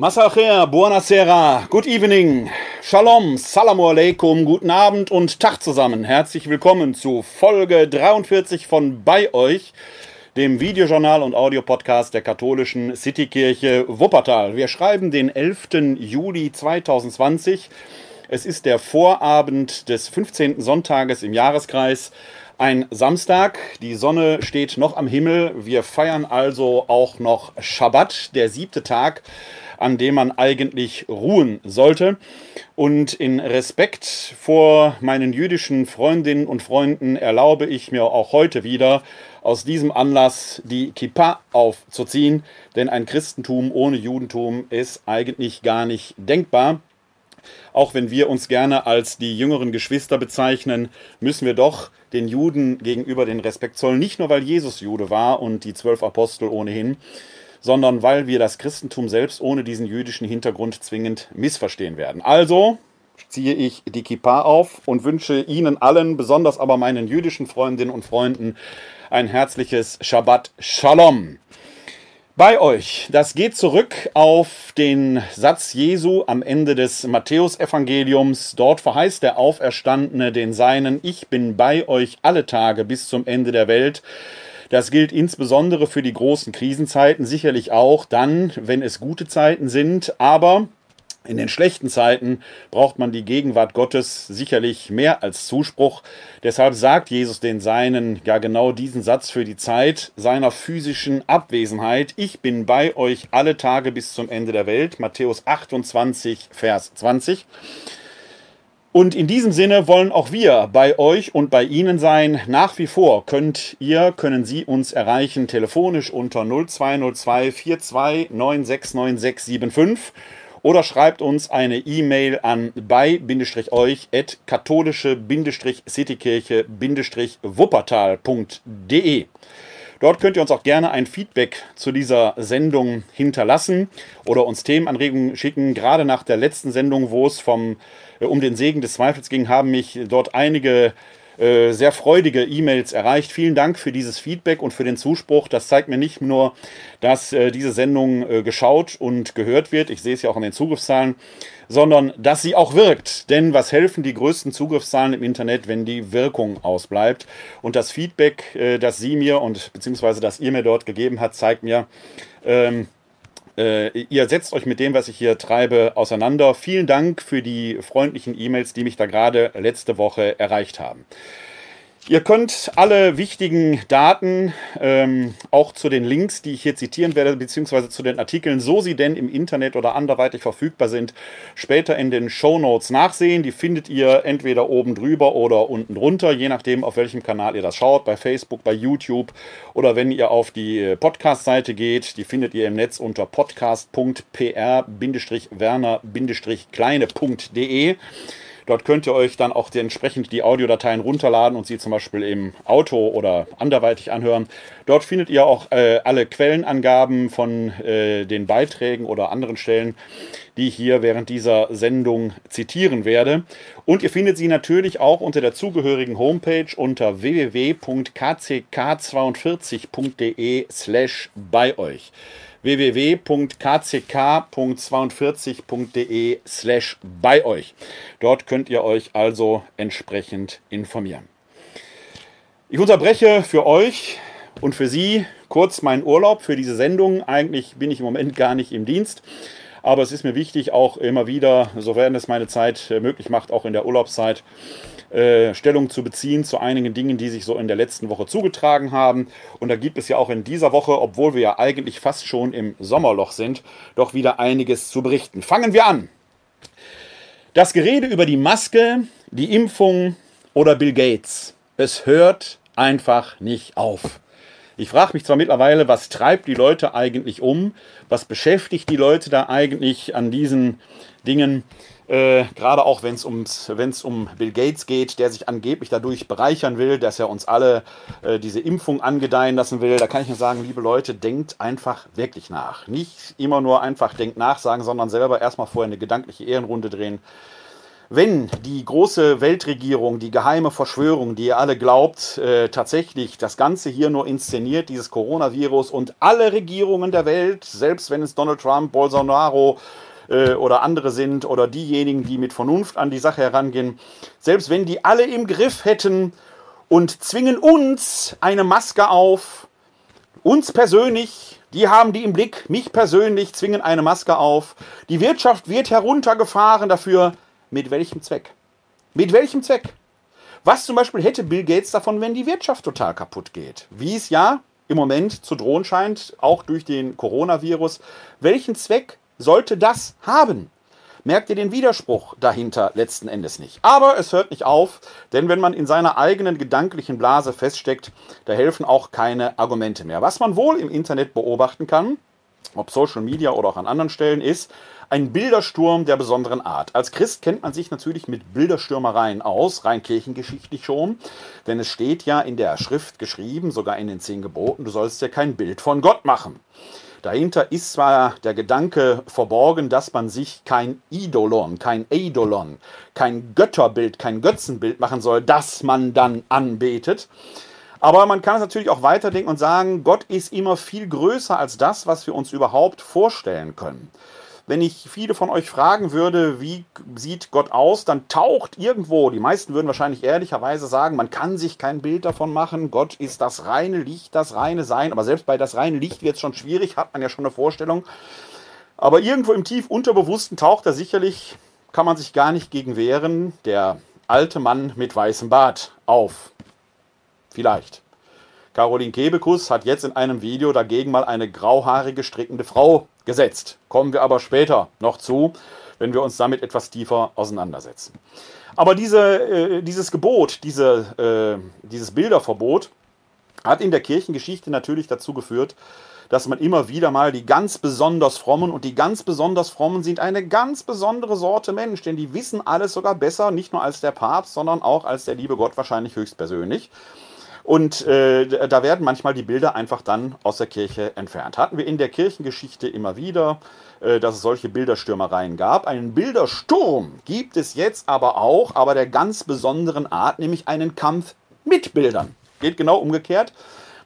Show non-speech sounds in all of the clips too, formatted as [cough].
Masacher, buonasera, good evening, shalom, salamu alaikum, guten Abend und Tag zusammen. Herzlich willkommen zu Folge 43 von Bei euch, dem Videojournal und Audiopodcast der katholischen Citykirche Wuppertal. Wir schreiben den 11. Juli 2020. Es ist der Vorabend des 15. Sonntages im Jahreskreis. Ein Samstag, die Sonne steht noch am Himmel. Wir feiern also auch noch Schabbat, der siebte Tag an dem man eigentlich ruhen sollte. Und in Respekt vor meinen jüdischen Freundinnen und Freunden erlaube ich mir auch heute wieder aus diesem Anlass die Kippa aufzuziehen, denn ein Christentum ohne Judentum ist eigentlich gar nicht denkbar. Auch wenn wir uns gerne als die jüngeren Geschwister bezeichnen, müssen wir doch den Juden gegenüber den Respekt zollen. Nicht nur, weil Jesus Jude war und die zwölf Apostel ohnehin, sondern weil wir das Christentum selbst ohne diesen jüdischen Hintergrund zwingend missverstehen werden. Also ziehe ich die Kippa auf und wünsche Ihnen allen, besonders aber meinen jüdischen Freundinnen und Freunden, ein herzliches Shabbat Shalom. Bei euch, das geht zurück auf den Satz Jesu am Ende des Matthäusevangeliums. Dort verheißt der Auferstandene den Seinen, ich bin bei euch alle Tage bis zum Ende der Welt. Das gilt insbesondere für die großen Krisenzeiten, sicherlich auch dann, wenn es gute Zeiten sind, aber in den schlechten Zeiten braucht man die Gegenwart Gottes sicherlich mehr als Zuspruch. Deshalb sagt Jesus den Seinen ja genau diesen Satz für die Zeit seiner physischen Abwesenheit. Ich bin bei euch alle Tage bis zum Ende der Welt. Matthäus 28, Vers 20. Und in diesem Sinne wollen auch wir bei euch und bei Ihnen sein. Nach wie vor könnt ihr, können Sie uns erreichen telefonisch unter 0202 42 969675 oder schreibt uns eine E-Mail an bei-euch at katholische-citykirche-wuppertal.de. Dort könnt ihr uns auch gerne ein Feedback zu dieser Sendung hinterlassen oder uns Themenanregungen schicken. Gerade nach der letzten Sendung, wo es vom äh, um den Segen des Zweifels ging, haben mich dort einige äh, sehr freudige E-Mails erreicht. Vielen Dank für dieses Feedback und für den Zuspruch. Das zeigt mir nicht nur, dass äh, diese Sendung äh, geschaut und gehört wird. Ich sehe es ja auch an den Zugriffszahlen, sondern dass sie auch wirkt. Denn was helfen die größten Zugriffszahlen im Internet, wenn die Wirkung ausbleibt? Und das Feedback, äh, das Sie mir und beziehungsweise das ihr mir dort gegeben hat, zeigt mir, ähm, äh, ihr setzt euch mit dem, was ich hier treibe, auseinander. Vielen Dank für die freundlichen E-Mails, die mich da gerade letzte Woche erreicht haben. Ihr könnt alle wichtigen Daten, ähm, auch zu den Links, die ich hier zitieren werde, beziehungsweise zu den Artikeln, so sie denn im Internet oder anderweitig verfügbar sind, später in den Show Notes nachsehen. Die findet ihr entweder oben drüber oder unten drunter, je nachdem, auf welchem Kanal ihr das schaut, bei Facebook, bei YouTube oder wenn ihr auf die Podcast-Seite geht, die findet ihr im Netz unter podcast.pr-werner-kleine.de. Dort könnt ihr euch dann auch die, entsprechend die Audiodateien runterladen und sie zum Beispiel im Auto oder anderweitig anhören. Dort findet ihr auch äh, alle Quellenangaben von äh, den Beiträgen oder anderen Stellen, die ich hier während dieser Sendung zitieren werde. Und ihr findet sie natürlich auch unter der zugehörigen Homepage unter www.kck42.de slash bei euch www.kck.42.de slash bei euch. Dort könnt ihr euch also entsprechend informieren. Ich unterbreche für euch und für Sie kurz meinen Urlaub für diese Sendung. Eigentlich bin ich im Moment gar nicht im Dienst. Aber es ist mir wichtig, auch immer wieder, sofern es meine Zeit möglich macht, auch in der Urlaubszeit, äh, Stellung zu beziehen zu einigen Dingen, die sich so in der letzten Woche zugetragen haben. Und da gibt es ja auch in dieser Woche, obwohl wir ja eigentlich fast schon im Sommerloch sind, doch wieder einiges zu berichten. Fangen wir an. Das Gerede über die Maske, die Impfung oder Bill Gates, es hört einfach nicht auf. Ich frage mich zwar mittlerweile, was treibt die Leute eigentlich um? Was beschäftigt die Leute da eigentlich an diesen Dingen? Äh, Gerade auch wenn es um Bill Gates geht, der sich angeblich dadurch bereichern will, dass er uns alle äh, diese Impfung angedeihen lassen will. Da kann ich nur sagen, liebe Leute, denkt einfach wirklich nach. Nicht immer nur einfach denkt nach sagen, sondern selber erstmal vorher eine gedankliche Ehrenrunde drehen. wenn die große Weltregierung, die geheime Verschwörung, die ihr alle glaubt, äh, tatsächlich das Ganze hier nur inszeniert, dieses Coronavirus und alle Regierungen der Welt, selbst wenn es Donald Trump, Bolsonaro äh, oder andere sind oder diejenigen, die mit Vernunft an die Sache herangehen, selbst wenn die alle im Griff hätten und zwingen uns eine Maske auf, uns persönlich, die haben die im Blick, mich persönlich zwingen eine Maske auf, die Wirtschaft wird heruntergefahren dafür, mit welchem Zweck? Mit welchem Zweck? Was zum Beispiel hätte Bill Gates davon, wenn die Wirtschaft total kaputt geht? Wie es ja im Moment zu drohen scheint, auch durch den Coronavirus. Welchen Zweck sollte das haben? Merkt ihr den Widerspruch dahinter letzten Endes nicht? Aber es hört nicht auf, denn wenn man in seiner eigenen gedanklichen Blase feststeckt, da helfen auch keine Argumente mehr. Was man wohl im Internet beobachten kann, ob Social Media oder auch an anderen Stellen, ist ein Bildersturm der besonderen Art. Als Christ kennt man sich natürlich mit Bilderstürmereien aus, rein kirchengeschichtlich schon, denn es steht ja in der Schrift geschrieben, sogar in den zehn Geboten, du sollst dir kein Bild von Gott machen. Dahinter ist zwar der Gedanke verborgen, dass man sich kein Idolon, kein Eidolon, kein Götterbild, kein Götzenbild machen soll, das man dann anbetet. Aber man kann es natürlich auch weiterdenken und sagen, Gott ist immer viel größer als das, was wir uns überhaupt vorstellen können. Wenn ich viele von euch fragen würde, wie sieht Gott aus, dann taucht irgendwo, die meisten würden wahrscheinlich ehrlicherweise sagen, man kann sich kein Bild davon machen. Gott ist das reine Licht, das reine Sein. Aber selbst bei das reine Licht wird es schon schwierig, hat man ja schon eine Vorstellung. Aber irgendwo im tief Unterbewussten taucht er sicherlich, kann man sich gar nicht gegen wehren, der alte Mann mit weißem Bart auf. Vielleicht. Caroline Kebekus hat jetzt in einem Video dagegen mal eine grauhaarige strickende Frau gesetzt. Kommen wir aber später noch zu, wenn wir uns damit etwas tiefer auseinandersetzen. Aber diese, äh, dieses Gebot, diese, äh, dieses Bilderverbot hat in der Kirchengeschichte natürlich dazu geführt, dass man immer wieder mal die ganz besonders frommen und die ganz besonders frommen sind eine ganz besondere Sorte Mensch, denn die wissen alles sogar besser, nicht nur als der Papst, sondern auch als der liebe Gott wahrscheinlich höchstpersönlich. Und äh, da werden manchmal die Bilder einfach dann aus der Kirche entfernt. Hatten wir in der Kirchengeschichte immer wieder, äh, dass es solche Bilderstürmereien gab. Einen Bildersturm gibt es jetzt aber auch, aber der ganz besonderen Art, nämlich einen Kampf mit Bildern. Geht genau umgekehrt.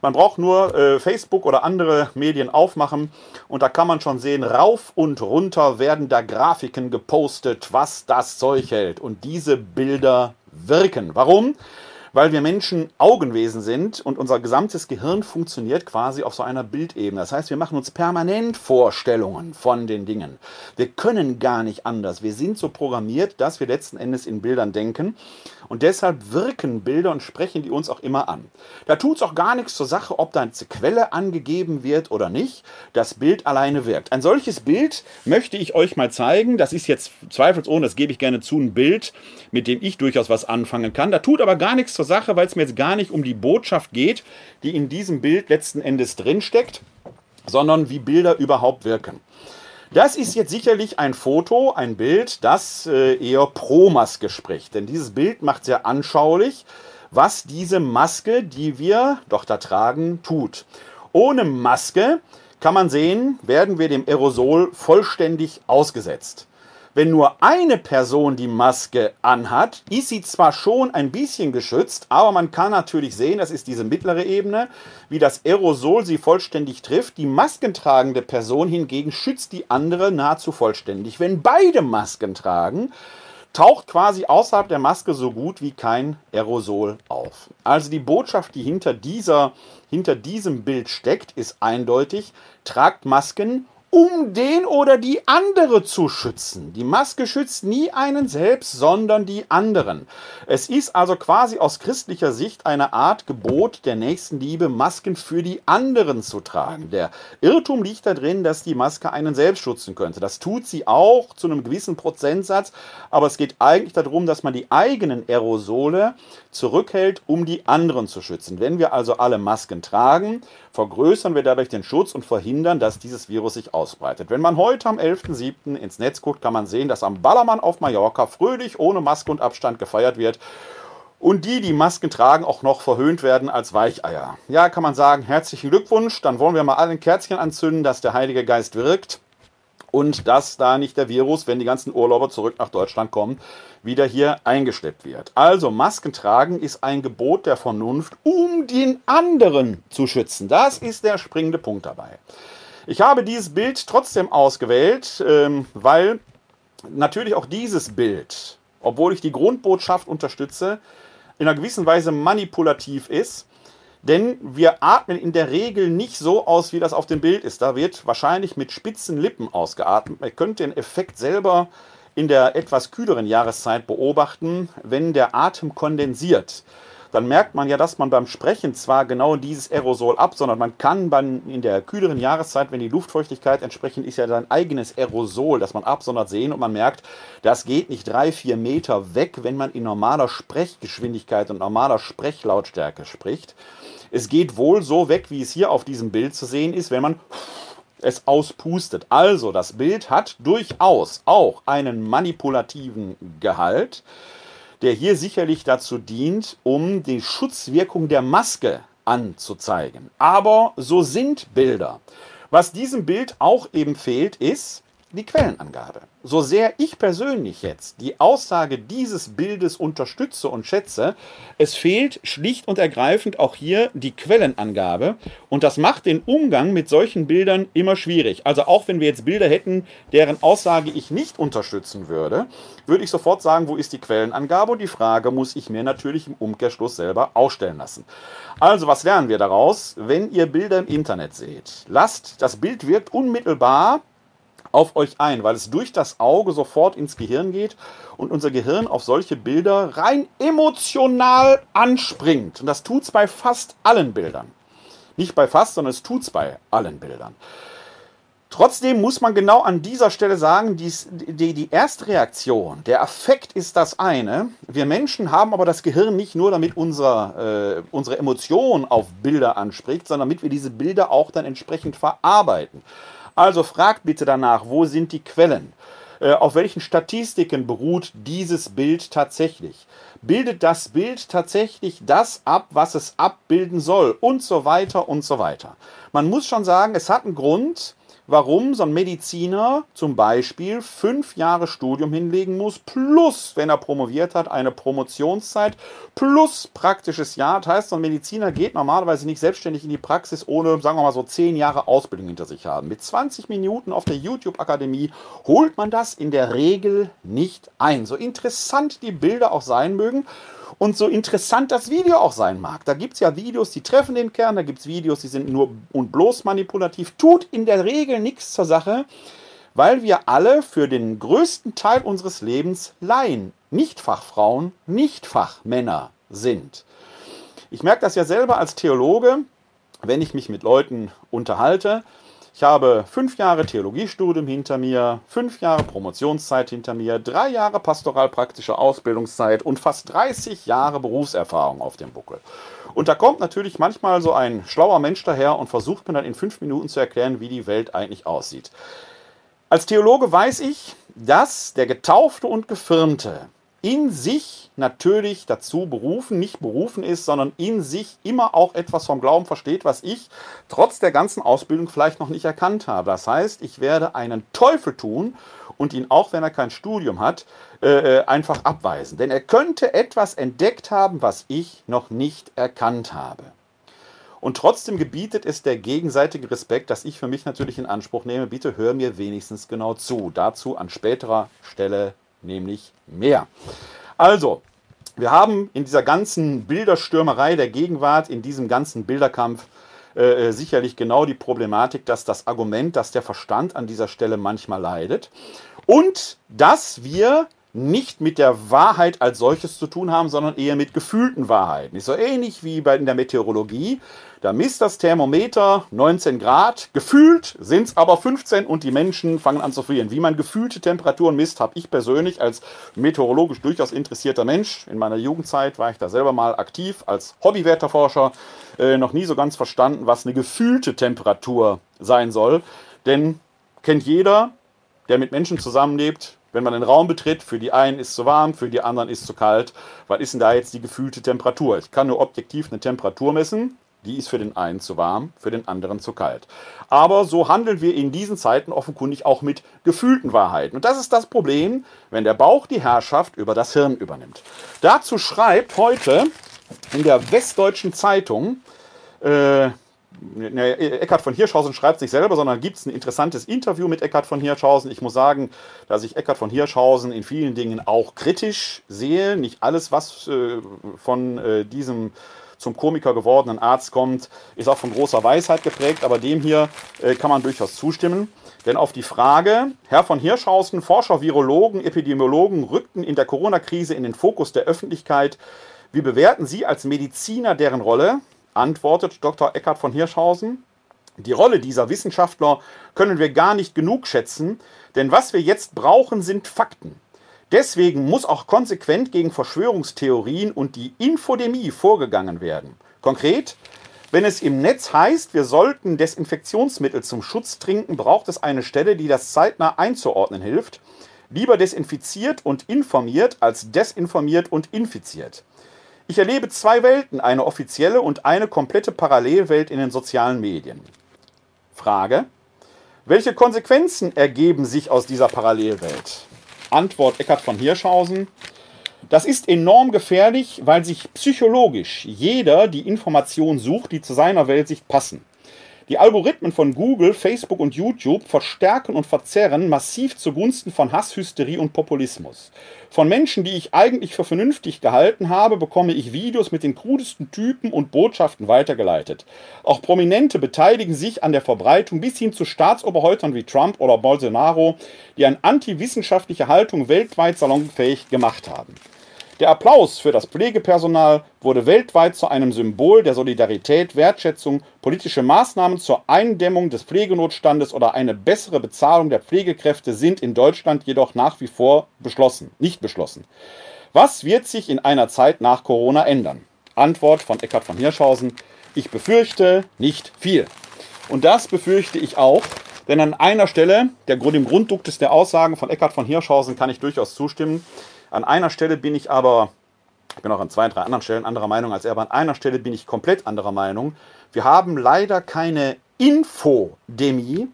Man braucht nur äh, Facebook oder andere Medien aufmachen und da kann man schon sehen, rauf und runter werden da Grafiken gepostet, was das Zeug hält. Und diese Bilder wirken. Warum? Weil wir Menschen Augenwesen sind und unser gesamtes Gehirn funktioniert quasi auf so einer Bildebene. Das heißt, wir machen uns permanent Vorstellungen von den Dingen. Wir können gar nicht anders. Wir sind so programmiert, dass wir letzten Endes in Bildern denken. Und deshalb wirken Bilder und sprechen die uns auch immer an. Da tut es auch gar nichts zur Sache, ob da eine Quelle angegeben wird oder nicht. Das Bild alleine wirkt. Ein solches Bild möchte ich euch mal zeigen. Das ist jetzt zweifelsohne, das gebe ich gerne zu, ein Bild, mit dem ich durchaus was anfangen kann. Da tut aber gar nichts zur Sache, weil es mir jetzt gar nicht um die Botschaft geht, die in diesem Bild letzten Endes drinsteckt, sondern wie Bilder überhaupt wirken. Das ist jetzt sicherlich ein Foto, ein Bild, das äh, eher pro Maske spricht. Denn dieses Bild macht sehr anschaulich, was diese Maske, die wir doch da tragen, tut. Ohne Maske kann man sehen, werden wir dem Aerosol vollständig ausgesetzt. Wenn nur eine Person die Maske anhat, ist sie zwar schon ein bisschen geschützt, aber man kann natürlich sehen, das ist diese mittlere Ebene, wie das Aerosol sie vollständig trifft. Die maskentragende Person hingegen schützt die andere nahezu vollständig. Wenn beide Masken tragen, taucht quasi außerhalb der Maske so gut wie kein Aerosol auf. Also die Botschaft, die hinter, dieser, hinter diesem Bild steckt, ist eindeutig, tragt Masken um den oder die andere zu schützen. Die Maske schützt nie einen selbst, sondern die anderen. Es ist also quasi aus christlicher Sicht eine Art Gebot der Nächstenliebe, Masken für die anderen zu tragen. Der Irrtum liegt da drin, dass die Maske einen selbst schützen könnte. Das tut sie auch zu einem gewissen Prozentsatz, aber es geht eigentlich darum, dass man die eigenen Aerosole zurückhält, um die anderen zu schützen. Wenn wir also alle Masken tragen, vergrößern wir dadurch den Schutz und verhindern, dass dieses Virus sich ausbreitet. Wenn man heute am 11.07. ins Netz guckt, kann man sehen, dass am Ballermann auf Mallorca fröhlich ohne Maske und Abstand gefeiert wird. Und die, die Masken tragen, auch noch verhöhnt werden als Weicheier. Ja, kann man sagen, herzlichen Glückwunsch. Dann wollen wir mal alle ein Kerzchen anzünden, dass der Heilige Geist wirkt und dass da nicht der Virus, wenn die ganzen Urlauber zurück nach Deutschland kommen, wieder hier eingeschleppt wird. Also Masken tragen ist ein Gebot der Vernunft, um den anderen zu schützen. Das ist der springende Punkt dabei. Ich habe dieses Bild trotzdem ausgewählt, ähm, weil natürlich auch dieses Bild, obwohl ich die Grundbotschaft unterstütze, in einer gewissen Weise manipulativ ist. Denn wir atmen in der Regel nicht so aus, wie das auf dem Bild ist. Da wird wahrscheinlich mit spitzen Lippen ausgeatmet. Ihr könnt den Effekt selber in der etwas kühleren Jahreszeit beobachten, wenn der Atem kondensiert dann merkt man ja, dass man beim Sprechen zwar genau dieses Aerosol ab, sondern man kann beim, in der kühleren Jahreszeit, wenn die Luftfeuchtigkeit entsprechend ist, ja sein eigenes Aerosol, das man absondert, sehen und man merkt, das geht nicht drei, vier Meter weg, wenn man in normaler Sprechgeschwindigkeit und normaler Sprechlautstärke spricht. Es geht wohl so weg, wie es hier auf diesem Bild zu sehen ist, wenn man es auspustet. Also, das Bild hat durchaus auch einen manipulativen Gehalt der hier sicherlich dazu dient, um die Schutzwirkung der Maske anzuzeigen. Aber so sind Bilder. Was diesem Bild auch eben fehlt, ist die Quellenangabe. So sehr ich persönlich jetzt die Aussage dieses Bildes unterstütze und schätze, es fehlt schlicht und ergreifend auch hier die Quellenangabe und das macht den Umgang mit solchen Bildern immer schwierig. Also auch wenn wir jetzt Bilder hätten, deren Aussage ich nicht unterstützen würde, würde ich sofort sagen, wo ist die Quellenangabe und die Frage muss ich mir natürlich im Umkehrschluss selber ausstellen lassen. Also was lernen wir daraus? Wenn ihr Bilder im Internet seht, lasst, das Bild wirkt unmittelbar auf euch ein, weil es durch das Auge sofort ins Gehirn geht und unser Gehirn auf solche Bilder rein emotional anspringt. Und das tut es bei fast allen Bildern. Nicht bei fast, sondern es tut es bei allen Bildern. Trotzdem muss man genau an dieser Stelle sagen, dies, die, die erste Reaktion, der Affekt ist das eine. Wir Menschen haben aber das Gehirn nicht nur, damit unser, äh, unsere Emotion auf Bilder anspricht, sondern damit wir diese Bilder auch dann entsprechend verarbeiten. Also fragt bitte danach, wo sind die Quellen? Äh, auf welchen Statistiken beruht dieses Bild tatsächlich? Bildet das Bild tatsächlich das ab, was es abbilden soll? Und so weiter und so weiter. Man muss schon sagen, es hat einen Grund, warum so ein Mediziner zum Beispiel fünf Jahre Studium hinlegen muss, plus, wenn er promoviert hat, eine Promotionszeit, plus praktisches Jahr. Das heißt, so ein Mediziner geht normalerweise nicht selbstständig in die Praxis, ohne, sagen wir mal so, zehn Jahre Ausbildung hinter sich haben. Mit 20 Minuten auf der YouTube-Akademie holt man das in der Regel nicht ein. So interessant die Bilder auch sein mögen. Und so interessant das Video auch sein mag. Da gibt es ja Videos, die treffen den Kern, da gibt es Videos, die sind nur und bloß manipulativ. Tut in der Regel nichts zur Sache, weil wir alle für den größten Teil unseres Lebens Laien, nicht Fachfrauen, nicht Fachmänner sind. Ich merke das ja selber als Theologe, wenn ich mich mit Leuten unterhalte, ich habe fünf Jahre Theologiestudium hinter mir, fünf Jahre Promotionszeit hinter mir, drei Jahre pastoralpraktische Ausbildungszeit und fast 30 Jahre Berufserfahrung auf dem Buckel. Und da kommt natürlich manchmal so ein schlauer Mensch daher und versucht mir dann in fünf Minuten zu erklären, wie die Welt eigentlich aussieht. Als Theologe weiß ich, dass der Getaufte und Gefirmte in sich natürlich dazu berufen, nicht berufen ist, sondern in sich immer auch etwas vom Glauben versteht, was ich trotz der ganzen Ausbildung vielleicht noch nicht erkannt habe. Das heißt, ich werde einen Teufel tun und ihn, auch wenn er kein Studium hat, äh, äh einfach abweisen. Denn er könnte etwas entdeckt haben, was ich noch nicht erkannt habe. Und trotzdem gebietet es der gegenseitige Respekt, dass ich für mich natürlich in Anspruch nehme. Bitte hör mir wenigstens genau zu. Dazu an späterer Stelle nämlich mehr. Also, wir haben in dieser ganzen Bilderstürmerei der Gegenwart, in diesem ganzen Bilderkampf, äh, äh, sicherlich genau die Problematik, dass das Argument, dass der Verstand an dieser Stelle manchmal leidet und dass wir nicht mit der Wahrheit als solches zu tun haben, sondern eher mit gefühlten Wahrheiten. Ist so ähnlich wie bei in der Meteorologie. Da misst das Thermometer 19 Grad, gefühlt sind es aber 15 und die Menschen fangen an zu frieren. Wie man gefühlte Temperaturen misst, habe ich persönlich als meteorologisch durchaus interessierter Mensch, in meiner Jugendzeit war ich da selber mal aktiv als Hobbywetterforscher, äh, noch nie so ganz verstanden, was eine gefühlte Temperatur sein soll. Denn kennt jeder, der mit Menschen zusammenlebt, wenn man den Raum betritt, für die einen ist es zu warm, für die anderen ist es zu kalt. Was ist denn da jetzt die gefühlte Temperatur? Ich kann nur objektiv eine Temperatur messen. die ist für den einen zu warm, für den anderen zu kalt. Aber so handeln wir in diesen Zeiten offenkundig auch mit gefühlten Wahrheiten. Und das ist das Problem, wenn der Bauch die Herrschaft über das Hirn übernimmt. Dazu schreibt heute in der Westdeutschen Zeitung, äh, Eckhard von Hirschhausen schreibt sich selber, sondern gibt es ein interessantes Interview mit Eckhard von Hirschhausen. Ich muss sagen, dass ich Eckhard von Hirschhausen in vielen Dingen auch kritisch sehe. Nicht alles, was äh, von äh, diesem zum Komiker gewordenen Arzt kommt, ist auch von großer Weisheit geprägt, aber dem hier äh, kann man durchaus zustimmen. Denn auf die Frage, Herr von Hirschhausen, Forscher, Virologen, Epidemiologen rückten in der Corona-Krise in den Fokus der Öffentlichkeit. Wie bewerten Sie als Mediziner deren Rolle? Antwortet Dr. Eckhard von Hirschhausen. Die Rolle dieser Wissenschaftler können wir gar nicht genug schätzen, denn was wir jetzt brauchen, sind Fakten. Deswegen muss auch konsequent gegen Verschwörungstheorien und die Infodemie vorgegangen werden. Konkret, wenn es im Netz heißt, wir sollten Desinfektionsmittel zum Schutz trinken, braucht es eine Stelle, die das zeitnah einzuordnen hilft. Lieber desinfiziert und informiert als desinformiert und infiziert. Ich erlebe zwei Welten, eine offizielle und eine komplette Parallelwelt in den sozialen Medien. Frage. Welche Konsequenzen ergeben sich aus dieser Parallelwelt? Antwort Eckhard von Hirschhausen. Das ist enorm gefährlich, weil sich psychologisch jeder die Information sucht, die zu seiner Weltsicht passen. Die Algorithmen von Google, Facebook und YouTube verstärken und verzerren massiv zugunsten von Hasshysterie und Populismus. Von Menschen, die ich eigentlich für vernünftig gehalten habe, bekomme ich Videos mit den krudesten Typen und Botschaften weitergeleitet. Auch Prominente beteiligen sich an der Verbreitung bis hin zu Staatsoberhäuptern wie Trump oder Bolsonaro, die eine antiwissenschaftliche Haltung weltweit salonfähig gemacht haben. Der Applaus für das Pflegepersonal wurde weltweit zu einem Symbol der Solidarität, Wertschätzung, politische Maßnahmen zur Eindämmung des Pflegenotstandes oder eine bessere Bezahlung der Pflegekräfte sind in Deutschland jedoch nach wie vor beschlossen, nicht beschlossen. Was wird sich in einer Zeit nach Corona ändern? Antwort von Eckhard von Hirschhausen: Ich befürchte nicht viel. Und das befürchte ich auch, denn an einer Stelle, der, dem Grundduktus der Aussagen von Eckhard von Hirschhausen kann ich durchaus zustimmen. An einer Stelle bin ich aber, ich bin auch an zwei, drei anderen Stellen anderer Meinung als er, aber an einer Stelle bin ich komplett anderer Meinung. Wir haben leider keine Infodemie,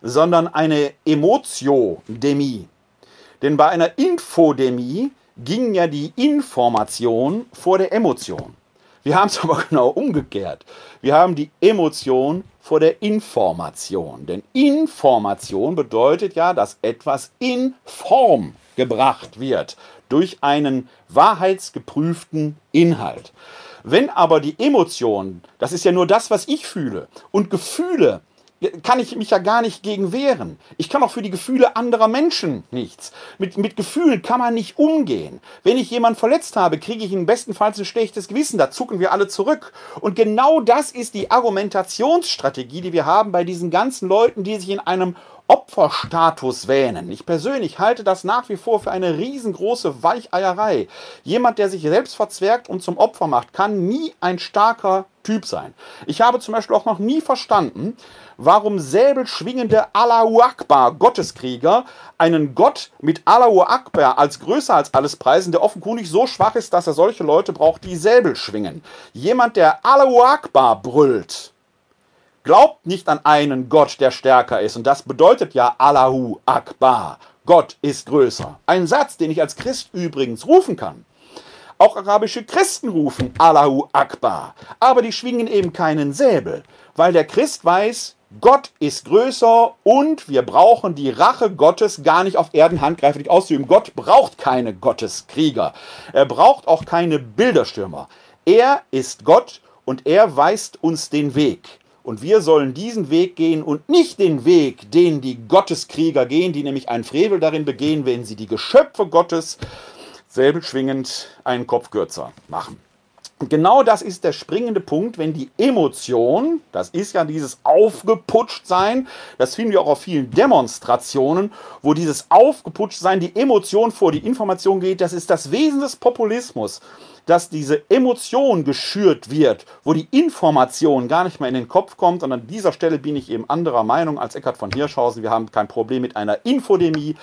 sondern eine Emotiodemie. Denn bei einer Infodemie ging ja die Information vor der Emotion. Wir haben es [laughs] aber genau umgekehrt. Wir haben die Emotion vor der Information. Denn Information bedeutet ja, dass etwas in Form gebracht wird durch einen wahrheitsgeprüften Inhalt. Wenn aber die Emotion, das ist ja nur das, was ich fühle, und Gefühle kann ich mich ja gar nicht gegen wehren. Ich kann auch für die Gefühle anderer Menschen nichts. Mit, mit Gefühlen kann man nicht umgehen. Wenn ich jemanden verletzt habe, kriege ich im besten Fall ein schlechtes Gewissen. Da zucken wir alle zurück. Und genau das ist die Argumentationsstrategie, die wir haben bei diesen ganzen Leuten, die sich in einem Opferstatus wähnen. Ich persönlich halte das nach wie vor für eine riesengroße Weicheierei. Jemand, der sich selbst verzwergt und zum Opfer macht, kann nie ein starker Typ sein. Ich habe zum Beispiel auch noch nie verstanden, warum säbelschwingende Allahu Akbar Gotteskrieger einen Gott mit Allahu Akbar als größer als alles preisen, der offenkundig so schwach ist, dass er solche Leute braucht, die Säbel schwingen. Jemand, der Allahu Akbar brüllt, Glaubt nicht an einen Gott, der stärker ist. Und das bedeutet ja Allahu Akbar. Gott ist größer. Ein Satz, den ich als Christ übrigens rufen kann. Auch arabische Christen rufen Allahu Akbar. Aber die schwingen eben keinen Säbel, weil der Christ weiß, Gott ist größer und wir brauchen die Rache Gottes gar nicht auf Erden handgreiflich auszuüben. Gott braucht keine Gotteskrieger. Er braucht auch keine Bilderstürmer. Er ist Gott und er weist uns den Weg. Und wir sollen diesen Weg gehen und nicht den Weg, den die Gotteskrieger gehen, die nämlich einen Frevel darin begehen, wenn sie die Geschöpfe Gottes säbelschwingend einen Kopf kürzer machen. Und genau das ist der springende Punkt, wenn die Emotion, das ist ja dieses Aufgeputschtsein, das finden wir auch auf vielen Demonstrationen, wo dieses Aufgeputschtsein, die Emotion vor die Information geht, das ist das Wesen des Populismus dass diese Emotion geschürt wird, wo die Information gar nicht mehr in den Kopf kommt. Und an dieser Stelle bin ich eben anderer Meinung als Eckhard von Hirschhausen. Wir haben kein Problem mit einer Infodemie.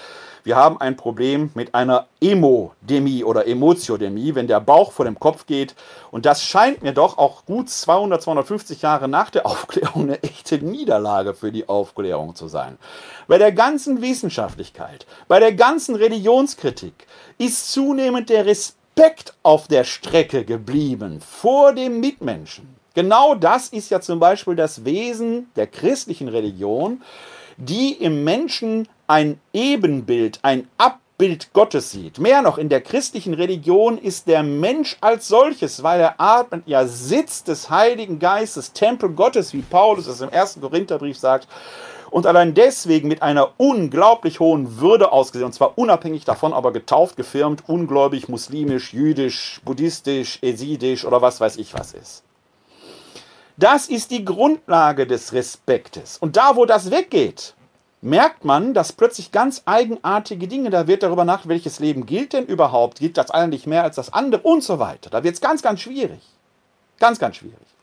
Wir haben ein Problem mit einer Emodemie oder Emotiodemie, wenn der Bauch vor dem Kopf geht. Und das scheint mir doch auch gut 200, 250 Jahre nach der [laughs] Aufklärung eine echte Niederlage für die Aufklärung zu sein. Bei der ganzen Wissenschaftlichkeit, bei der ganzen Religionskritik ist zunehmend der Respekt auf der Strecke geblieben vor dem Mitmenschen. Genau das ist ja zum Beispiel das Wesen der christlichen Religion, die im Menschen ein Ebenbild, ein Abbild Gottes sieht. Mehr noch, in der christlichen Religion ist der Mensch als solches, weil er atmet, ja Sitz des Heiligen Geistes, Tempel Gottes, wie Paulus es im ersten Korintherbrief sagt, und allein deswegen mit einer unglaublich hohen Würde ausgesehen, und zwar unabhängig davon, aber getauft, gefirmt, ungläubig, muslimisch, jüdisch, buddhistisch, esidisch oder was weiß ich was ist. Das ist die Grundlage des Respektes. Und da, wo das weggeht, merkt man, dass plötzlich ganz eigenartige Dinge, da wird darüber nach, welches Leben gilt denn überhaupt, gilt das eine nicht mehr als das andere und so weiter. Da wird es ganz, ganz schwierig. Ganz, ganz schwierig.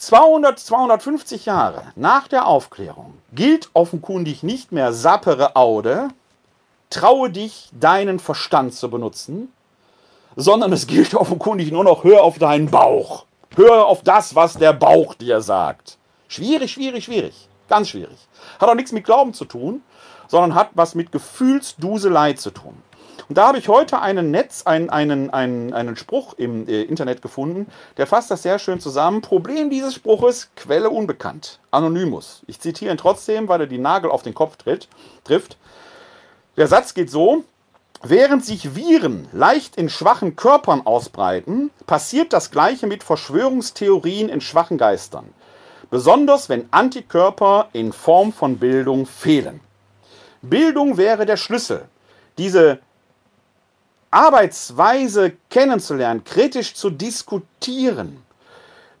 200, 250 Jahre nach der Aufklärung gilt offenkundig nicht mehr sapere Aude, traue dich, deinen Verstand zu benutzen, sondern es gilt offenkundig nur noch, hör auf deinen Bauch. Hör auf das, was der Bauch dir sagt. Schwierig, schwierig, schwierig. Ganz schwierig. Hat auch nichts mit Glauben zu tun, sondern hat was mit Gefühlsduselei zu tun. Und da habe ich heute einen Netz, einen, einen, einen, einen Spruch im äh, Internet gefunden, der fasst das sehr schön zusammen. Problem dieses Spruches, Quelle unbekannt, Anonymous. Ich zitiere ihn trotzdem, weil er die Nagel auf den Kopf tritt, trifft. Der Satz geht so, Während sich Viren leicht in schwachen Körpern ausbreiten, passiert das gleiche mit Verschwörungstheorien in schwachen Geistern besonders wenn Antikörper in Form von Bildung fehlen. Bildung wäre der Schlüssel, diese Arbeitsweise kennenzulernen, kritisch zu diskutieren,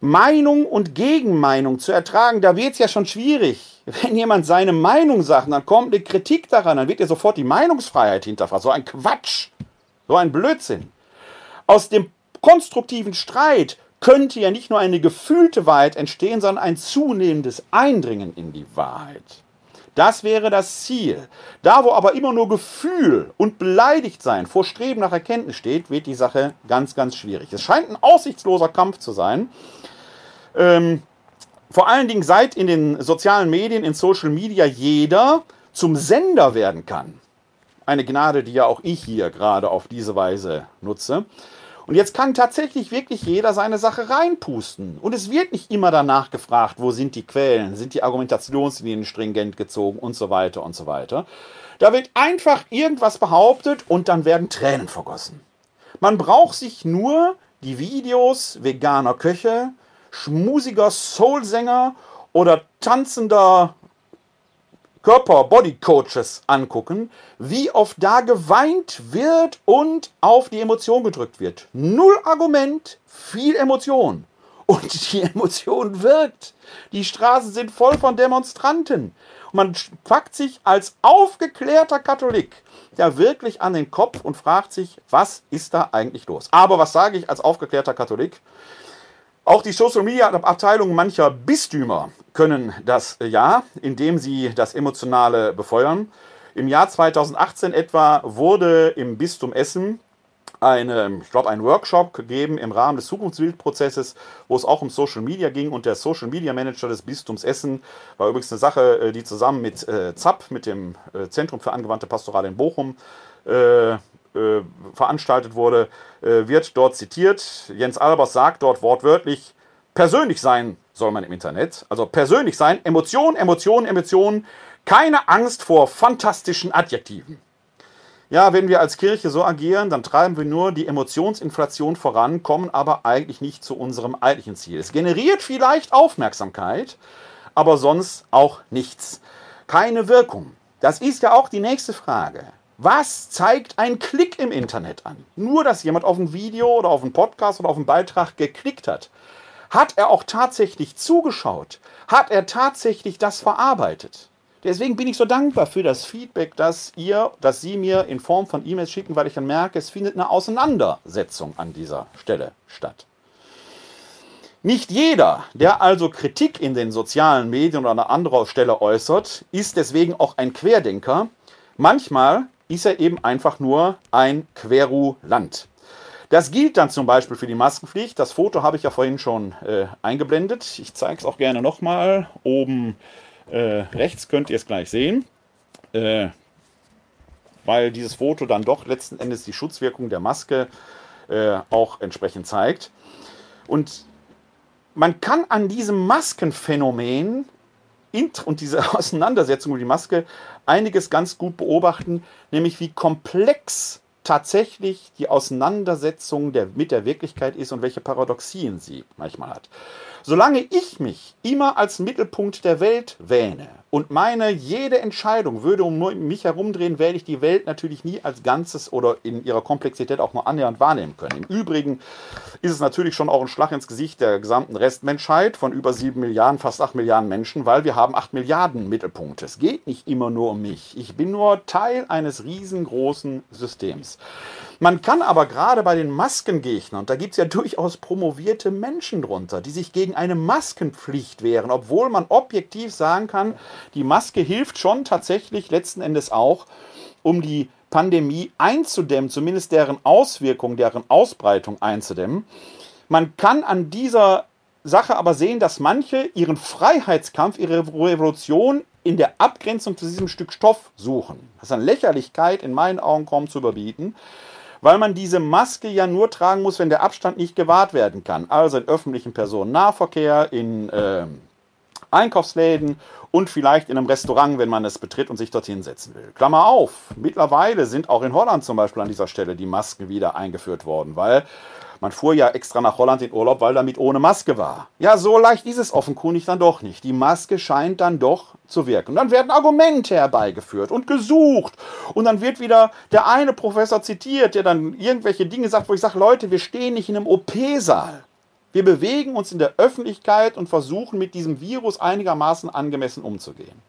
Meinung und Gegenmeinung zu ertragen, da wird es ja schon schwierig. Wenn jemand seine Meinung sagt, dann kommt eine Kritik daran, dann wird ja sofort die Meinungsfreiheit hinterfragt. So ein Quatsch, so ein Blödsinn. Aus dem konstruktiven Streit könnte ja nicht nur eine gefühlte Wahrheit entstehen, sondern ein zunehmendes Eindringen in die Wahrheit. Das wäre das Ziel. Da, wo aber immer nur Gefühl und beleidigt sein vor Streben nach Erkenntnis steht, wird die Sache ganz, ganz schwierig. Es scheint ein aussichtsloser Kampf zu sein. Ähm, vor allen Dingen seit in den sozialen Medien, in Social Media jeder zum Sender werden kann. Eine Gnade, die ja auch ich hier gerade auf diese Weise nutze. Und jetzt kann tatsächlich wirklich jeder seine Sache reinpusten. Und es wird nicht immer danach gefragt, wo sind die Quellen, sind die Argumentationslinien stringent gezogen und so weiter und so weiter. Da wird einfach irgendwas behauptet und dann werden Tränen vergossen. Man braucht sich nur die Videos veganer Köche, schmusiger Soulsänger oder tanzender Körper-Body-Coaches angucken, wie oft da geweint wird und auf die Emotion gedrückt wird. Null Argument, viel Emotion. Und die [laughs] Emotion wirkt. Die Straßen sind voll von Demonstranten. Und man packt sich als aufgeklärter Katholik ja wirklich an den Kopf und fragt sich, was ist da eigentlich los? Aber was sage ich als aufgeklärter Katholik? Auch die Social Media Abteilungen mancher Bistümer können das ja, indem sie das Emotionale befeuern. Im Jahr 2018 etwa wurde im Bistum Essen eine, ich glaube, ein Workshop gegeben im Rahmen des Zukunftsbildprozesses, wo es auch um Social Media ging und der Social Media Manager des Bistums Essen war übrigens eine Sache, äh, die zusammen mit äh, ZAP, mit dem äh, Zentrum für angewandte Pastoral in Bochum, äh, äh, veranstaltet wurde, äh, wird dort zitiert. Jens Albers sagt dort wortwörtlich, persönlich sein soll man im Internet. Also persönlich sein, Emotion, Emotion, Emotion, keine Angst vor fantastischen Adjektiven. Ja, wenn wir als Kirche so agieren, dann treiben wir nur die Emotionsinflation voran, kommen aber eigentlich nicht zu unserem eigentlichen Ziel. Es generiert vielleicht Aufmerksamkeit, aber sonst auch nichts. Keine Wirkung. Das ist ja auch die nächste Frage. Was zeigt ein Klick im Internet an? Nur, dass jemand auf ein Video oder auf einen Podcast oder auf einen Beitrag geklickt hat. Hat er auch tatsächlich zugeschaut? Hat er tatsächlich das verarbeitet? Deswegen bin ich so dankbar für das Feedback, das ihr, das Sie mir in Form von E-Mails schicken, weil ich dann merke, es findet eine Auseinandersetzung an dieser Stelle statt. Nicht jeder, der also Kritik in den sozialen Medien oder an anderer Stelle äußert, ist deswegen auch ein Querdenker. Manchmal ist er eben einfach nur ein Querulant. Das gilt dann zum Beispiel für die Maskenpflicht. Das Foto habe ich ja vorhin schon äh, eingeblendet. Ich zeige es auch gerne nochmal. Oben äh, rechts könnt ihr es gleich sehen. Äh, weil dieses Foto dann doch letzten Endes die Schutzwirkung der Maske äh, auch entsprechend zeigt. Und man kann an diesem Maskenphänomen und diese [laughs] Auseinandersetzung über die Maske einiges ganz gut beobachten, nämlich wie komplex tatsächlich die Auseinandersetzung der, mit der Wirklichkeit ist und welche Paradoxien sie manchmal hat. Solange ich mich immer als Mittelpunkt der Welt wähne und meine, jede Entscheidung würde um mich herumdrehen, werde ich die Welt natürlich nie als Ganzes oder in ihrer Komplexität auch nur annähernd wahrnehmen können. Im Übrigen ist es natürlich schon auch ein Schlag ins Gesicht der gesamten Restmenschheit von über sieben Milliarden, fast acht Milliarden Menschen, weil wir haben acht Milliarden Mittelpunkte. Es geht nicht immer nur um mich. Ich bin nur Teil eines riesengroßen Systems. Man kann aber gerade bei den Maskengegnern, und da gibt es ja [laughs] durchaus promovierte Menschen drunter, die sich gegen eine Maskenpflicht wehren, obwohl man objektiv sagen kann, die Maske hilft schon tatsächlich letzten Endes auch, um die Pandemie einzudämmen, zumindest deren Auswirkungen, deren Ausbreitung einzudämmen. Man kann an dieser Sache aber sehen, dass manche ihren Freiheitskampf, ihre Revolution in der Abgrenzung zu diesem Stück Stoff suchen. Das ist an Lächerlichkeit in meinen Augen kaum zu überbieten weil man diese Maske ja nur tragen muss, wenn der Abstand nicht gewahrt werden kann. Also in öffentlichen Personennahverkehr, in äh, Einkaufsläden und vielleicht in einem Restaurant, wenn man es betritt und sich dorthin setzen will. Klammer auf, mittlerweile sind auch in Holland zum Beispiel an dieser Stelle die Masken wieder eingeführt worden, weil man fuhr ja extra nach Holland in Urlaub, weil damit ohne Maske war. Ja, so leicht ist es offenkundig dann doch nicht. Die Maske scheint dann doch zu wirken. Und dann werden Argumente herbeigeführt und gesucht. Und dann wird wieder der eine Professor zitiert, der dann irgendwelche Dinge sagt, wo ich sage, Leute, wir stehen nicht in einem OP-Saal. Wir bewegen uns in der Öffentlichkeit und versuchen mit diesem Virus einigermaßen angemessen umzugehen.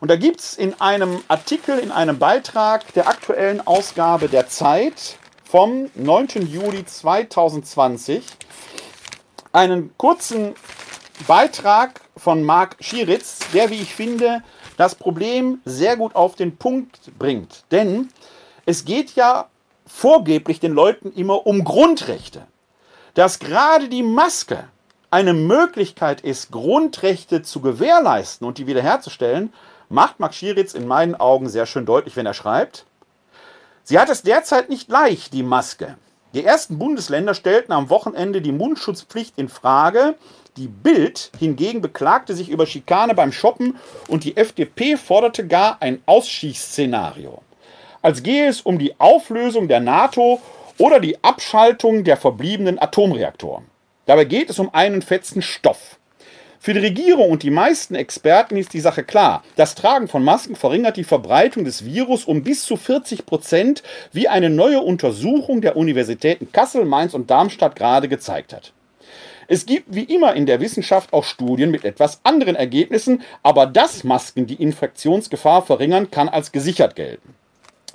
Und da gibt es in einem Artikel, in einem Beitrag der aktuellen Ausgabe der Zeit vom 9. Juli 2020 einen kurzen Beitrag von Marc Schieritz, der, wie ich finde, das Problem sehr gut auf den Punkt bringt. Denn es geht ja vorgeblich den Leuten immer um Grundrechte. Dass gerade die Maske eine Möglichkeit ist, Grundrechte zu gewährleisten und die wiederherzustellen, macht Marc Schieritz in meinen Augen sehr schön deutlich, wenn er schreibt, Sie hat es derzeit nicht leicht, die Maske. Die ersten Bundesländer stellten am Wochenende die Mundschutzpflicht in Frage. Die Bild hingegen beklagte sich über Schikane beim Shoppen und die FDP forderte gar ein Ausschießszenario. Als gehe es um die Auflösung der NATO oder die Abschaltung der verbliebenen Atomreaktoren. Dabei geht es um einen fetzen Stoff. Für die Regierung und die meisten Experten ist die Sache klar. Das Tragen von Masken verringert die Verbreitung des Virus um bis zu 40 Prozent, wie eine neue Untersuchung der Universitäten Kassel, Mainz und Darmstadt gerade gezeigt hat. Es gibt wie immer in der Wissenschaft auch Studien mit etwas anderen Ergebnissen, aber dass Masken die Infektionsgefahr verringern, kann als gesichert gelten.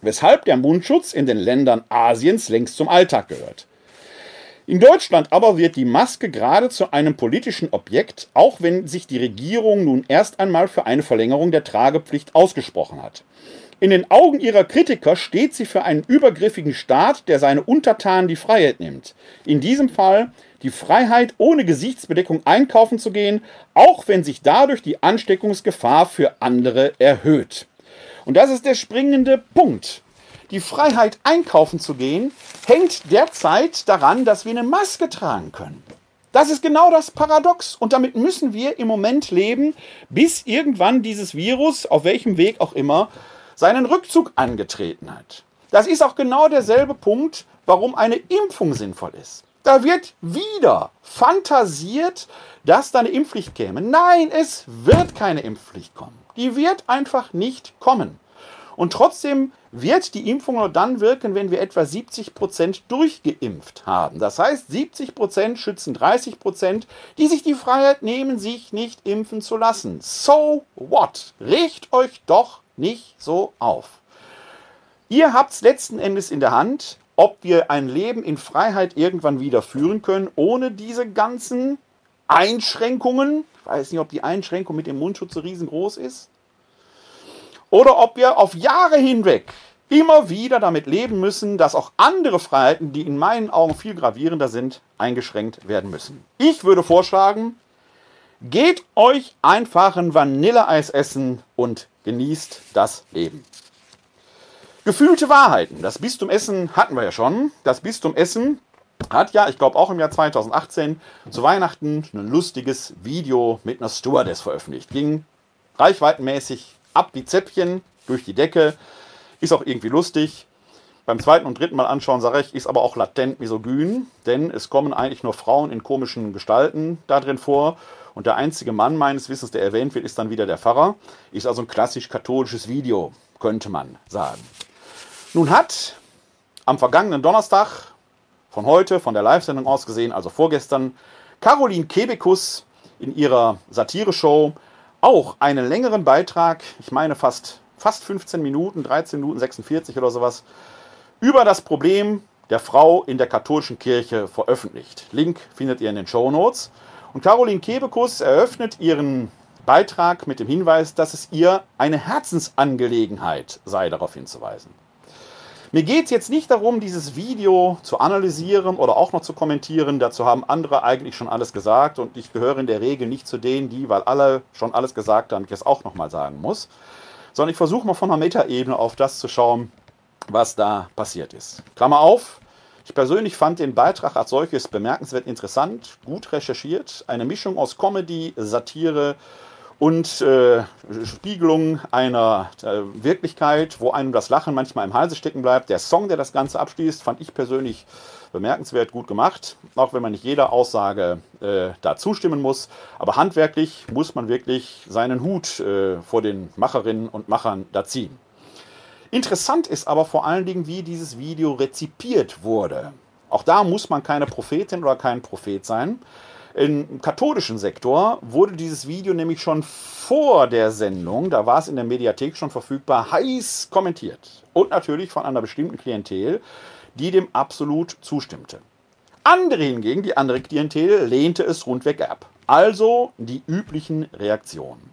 Weshalb der Mundschutz in den Ländern Asiens längst zum Alltag gehört. In Deutschland aber wird die Maske gerade zu einem politischen Objekt, auch wenn sich die Regierung nun erst einmal für eine Verlängerung der Tragepflicht ausgesprochen hat. In den Augen ihrer Kritiker steht sie für einen übergriffigen Staat, der seine Untertanen die Freiheit nimmt. In diesem Fall die Freiheit, ohne Gesichtsbedeckung einkaufen zu gehen, auch wenn sich dadurch die Ansteckungsgefahr für andere erhöht. Und das ist der springende Punkt die Freiheit einkaufen zu gehen, hängt derzeit daran, dass wir eine Maske tragen können. Das ist genau das Paradox. Und damit müssen wir im Moment leben, bis irgendwann dieses Virus, auf welchem Weg auch immer, seinen Rückzug angetreten hat. Das ist auch genau derselbe Punkt, warum eine Impfung sinnvoll ist. Da wird wieder fantasiert, dass da eine Impfpflicht käme. Nein, es wird keine Impfpflicht kommen. Die wird einfach nicht kommen. Und trotzdem wird die Impfung nur dann wirken, wenn wir etwa 70 Prozent durchgeimpft haben. Das heißt, 70 Prozent schützen 30%, Prozent, die sich die Freiheit nehmen, sich nicht impfen zu lassen. So what? Regt euch doch nicht so auf. Ihr habt es letzten Endes in der Hand, ob wir ein Leben in Freiheit irgendwann wieder führen können, ohne diese ganzen Einschränkungen. Ich weiß nicht, ob die Einschränkung mit dem Mundschutz so riesengroß ist. Oder ob wir auf Jahre hinweg immer wieder damit leben müssen, dass auch andere Freiheiten, die in meinen Augen viel gravierender sind, eingeschränkt werden müssen. Ich würde vorschlagen, geht euch einfach ein Vanilleeis essen und genießt das Leben. Gefühlte Wahrheiten. Das Bistum Essen hatten wir ja schon. Das Bistum Essen hat ja, ich glaube auch im Jahr 2018, zu Weihnachten ein lustiges Video mit einer Stewardess veröffentlicht. Ging reichweitenmäßig ab wie Zäpfchen durch die Decke. Ist auch irgendwie lustig. Beim zweiten und dritten Mal anschauen sage ich, ist aber auch latent misogyn, denn es kommen eigentlich nur Frauen in komischen Gestalten da drin vor. Und der einzige Mann meines Wissens, der erwähnt wird, ist dann wieder der Pfarrer. Ist also ein klassisch katholisches Video, könnte man sagen. Nun hat am vergangenen Donnerstag von heute, von der Live-Sendung aus gesehen, also vorgestern, Caroline Kebekus in ihrer Satire-Show auch einen längeren Beitrag, ich meine fast, fast 15 Minuten, 13 Minuten 46 oder sowas, über das Problem der Frau in der katholischen Kirche veröffentlicht. Link findet ihr in den Show Notes. Und Caroline Kebekus eröffnet ihren Beitrag mit dem Hinweis, dass es ihr eine Herzensangelegenheit sei, darauf hinzuweisen. Mir geht es jetzt nicht darum, dieses Video zu analysieren oder auch noch zu kommentieren. Dazu haben andere eigentlich schon alles gesagt und ich gehöre in der Regel nicht zu denen, die, weil alle schon alles gesagt haben, ich es auch nochmal sagen muss. Sondern ich versuche mal von einer Metaebene auf das zu schauen, was da passiert ist. Klammer auf. Ich persönlich fand den Beitrag als solches bemerkenswert interessant, gut recherchiert. Eine Mischung aus Comedy, Satire und äh, Spiegelung einer äh, Wirklichkeit, wo einem das Lachen manchmal im Halse stecken bleibt. Der Song, der das Ganze abschließt, fand ich persönlich bemerkenswert gut gemacht, auch wenn man nicht jeder Aussage äh, da zustimmen muss. Aber handwerklich muss man wirklich seinen Hut äh, vor den Macherinnen und Machern da ziehen. Interessant ist aber vor allen Dingen, wie dieses Video rezipiert wurde. Auch da muss man keine Prophetin oder kein Prophet sein. Im katholischen Sektor wurde dieses Video nämlich schon vor der Sendung, da war es in der Mediathek schon verfügbar, heiß kommentiert. Und natürlich von einer bestimmten Klientel, die dem absolut zustimmte. Andere hingegen, die andere Klientel, lehnte es rundweg ab. Also die üblichen Reaktionen.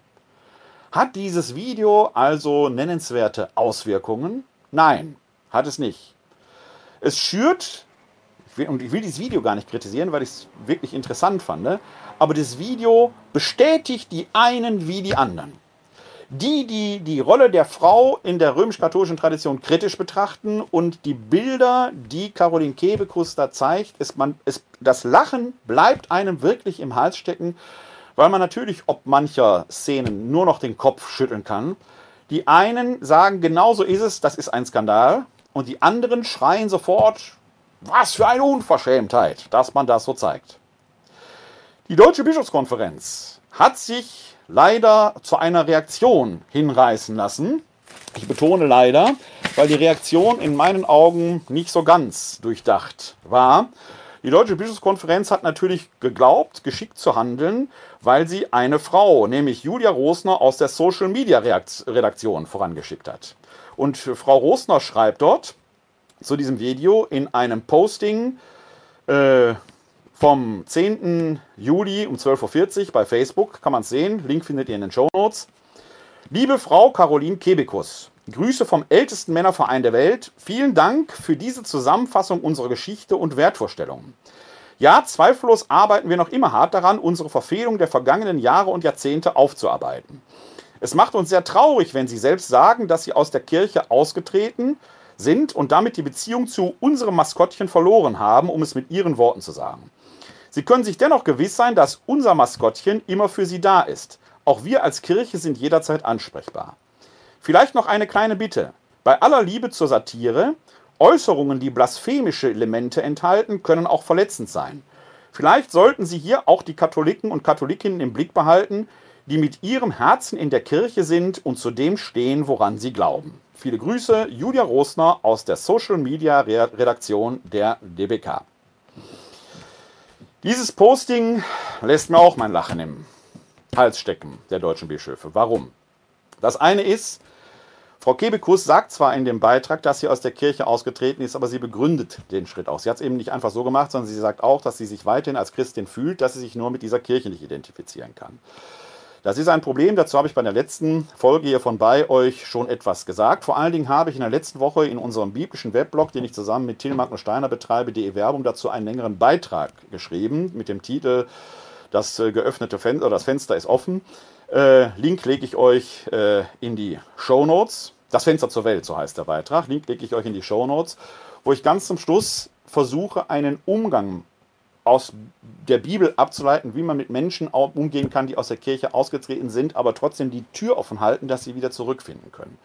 Hat dieses Video also nennenswerte Auswirkungen? Nein, hat es nicht. Es schürt und ich will dieses Video gar nicht kritisieren, weil ich es wirklich interessant fand, ne? aber das Video bestätigt die einen wie die anderen. Die, die die Rolle der Frau in der römisch-katholischen Tradition kritisch betrachten und die Bilder, die Caroline Kebekus da zeigt, ist man, ist, das Lachen bleibt einem wirklich im Hals stecken, weil man natürlich ob mancher Szenen nur noch den Kopf schütteln kann. Die einen sagen, genau so ist es, das ist ein Skandal. Und die anderen schreien sofort, was für eine Unverschämtheit, dass man das so zeigt. Die Deutsche Bischofskonferenz hat sich leider zu einer Reaktion hinreißen lassen. Ich betone leider, weil die Reaktion in meinen Augen nicht so ganz durchdacht war. Die Deutsche Bischofskonferenz hat natürlich geglaubt, geschickt zu handeln, weil sie eine Frau, nämlich Julia Rosner aus der Social Media Redaktion vorangeschickt hat. Und Frau Rosner schreibt dort, zu diesem Video in einem Posting äh, vom 10. Juli um 12.40 Uhr bei Facebook. Kann man es sehen. Link findet ihr in den Show Notes. Liebe Frau Caroline Kebekus, Grüße vom ältesten Männerverein der Welt. Vielen Dank für diese Zusammenfassung unserer Geschichte und Wertvorstellungen. Ja, zweifellos arbeiten wir noch immer hart daran, unsere Verfehlungen der vergangenen Jahre und Jahrzehnte aufzuarbeiten. Es macht uns sehr traurig, wenn Sie selbst sagen, dass Sie aus der Kirche ausgetreten sind und damit die Beziehung zu unserem Maskottchen verloren haben, um es mit ihren Worten zu sagen. Sie können sich dennoch gewiss sein, dass unser Maskottchen immer für Sie da ist. Auch wir als Kirche sind jederzeit ansprechbar. Vielleicht noch eine kleine Bitte. Bei aller Liebe zur Satire, Äußerungen, die blasphemische Elemente enthalten, können auch verletzend sein. Vielleicht sollten Sie hier auch die Katholiken und Katholikinnen im Blick behalten, die mit ihrem Herzen in der Kirche sind und zu dem stehen, woran sie glauben. Viele Grüße, Julia Rosner aus der Social Media Redaktion der DBK. Dieses Posting lässt mir auch mein Lachen im Hals stecken, der deutschen Bischöfe. Warum? Das eine ist, Frau Kebekus sagt zwar in dem Beitrag, dass sie aus der Kirche ausgetreten ist, aber sie begründet den Schritt auch. Sie hat es eben nicht einfach so gemacht, sondern sie sagt auch, dass sie sich weiterhin als Christin fühlt, dass sie sich nur mit dieser Kirche nicht identifizieren kann. Das ist ein Problem, dazu habe ich bei der letzten Folge hier von bei euch schon etwas gesagt. Vor allen Dingen habe ich in der letzten Woche in unserem biblischen Weblog, den ich zusammen mit Till Magnus Steiner betreibe, die Werbung dazu einen längeren Beitrag geschrieben mit dem Titel Das äh, geöffnete Fenster, das Fenster ist offen. Äh, Link lege ich euch äh, in die Show Notes. Das Fenster zur Welt, so heißt der Beitrag. Link lege ich euch in die Show Notes, wo ich ganz zum Schluss versuche, einen Umgang aus der Bibel abzuleiten, wie man mit Menschen umgehen kann, die aus der Kirche ausgetreten sind, aber trotzdem die Tür offen halten, dass sie wieder zurückfinden können.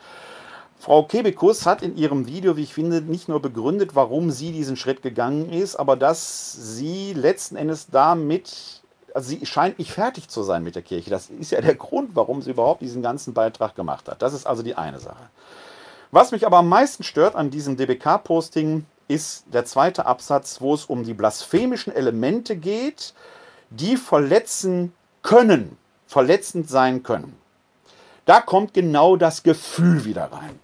Frau Kebekus hat in ihrem Video, wie ich finde, nicht nur begründet, warum sie diesen Schritt gegangen ist, aber dass sie letzten Endes damit, also sie scheint nicht fertig zu sein mit der Kirche. Das ist ja der Grund, warum sie überhaupt diesen ganzen Beitrag gemacht hat. Das ist also die eine Sache. Was mich aber am meisten stört an diesem DBK-Posting, ist der zweite Absatz, wo es um die blasphemischen Elemente geht, die verletzen können, verletzend sein können. Da kommt genau das Gefühl wieder rein.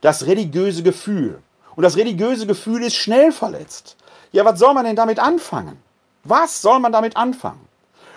Das religiöse Gefühl. Und das religiöse Gefühl ist schnell verletzt. Ja, was soll man denn damit anfangen? Was soll man damit anfangen?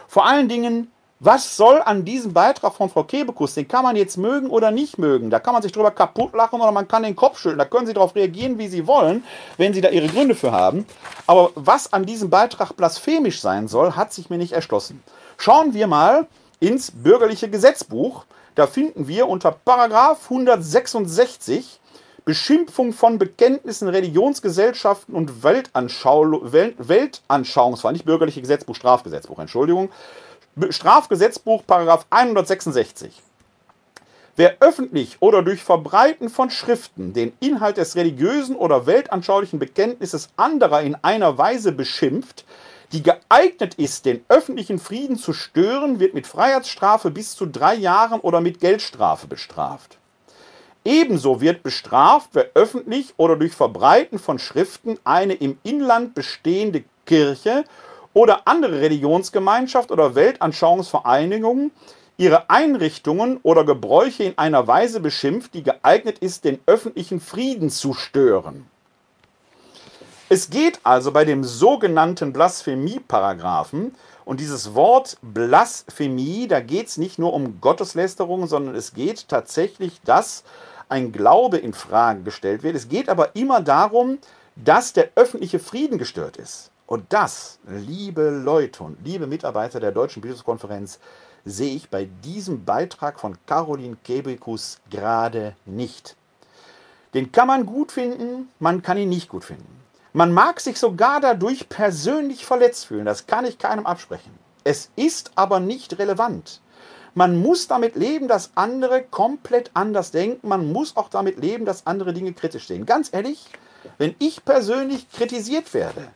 Vor allen Dingen was soll an diesem Beitrag von Frau Kebekus, den kann man jetzt mögen oder nicht mögen, da kann man sich drüber kaputt lachen oder man kann den Kopf schütteln, da können Sie darauf reagieren, wie Sie wollen, wenn Sie da Ihre Gründe für haben. Aber was an diesem Beitrag blasphemisch sein soll, hat sich mir nicht erschlossen. Schauen wir mal ins bürgerliche Gesetzbuch. Da finden wir unter Paragraph 166 Beschimpfung von Bekenntnissen, Religionsgesellschaften und Weltanschau Weltanschauungsfall, nicht bürgerliche Gesetzbuch, Strafgesetzbuch, Entschuldigung, Strafgesetzbuch, Paragraph 166. Wer öffentlich oder durch Verbreiten von Schriften den Inhalt des religiösen oder weltanschaulichen Bekenntnisses anderer in einer Weise beschimpft, die geeignet ist, den öffentlichen Frieden zu stören, wird mit Freiheitsstrafe bis zu drei Jahren oder mit Geldstrafe bestraft. Ebenso wird bestraft, wer öffentlich oder durch Verbreiten von Schriften eine im Inland bestehende Kirche oder andere Religionsgemeinschaft oder Weltanschauungsvereinigungen ihre Einrichtungen oder Gebräuche in einer Weise beschimpft, die geeignet ist, den öffentlichen Frieden zu stören. Es geht also bei dem sogenannten Blasphemie-Paragraphen und dieses Wort Blasphemie, da geht es nicht nur um Gotteslästerung, sondern es geht tatsächlich, dass ein Glaube in Frage gestellt wird. Es geht aber immer darum, dass der öffentliche Frieden gestört ist. Und das, liebe Leute und liebe Mitarbeiter der Deutschen Bildungskonferenz, sehe ich bei diesem Beitrag von Caroline Kebekus gerade nicht. Den kann man gut finden, man kann ihn nicht gut finden. Man mag sich sogar dadurch persönlich verletzt fühlen, das kann ich keinem absprechen. Es ist aber nicht relevant. Man muss damit leben, dass andere komplett anders denken. Man muss auch damit leben, dass andere Dinge kritisch sehen. Ganz ehrlich, wenn ich persönlich kritisiert werde,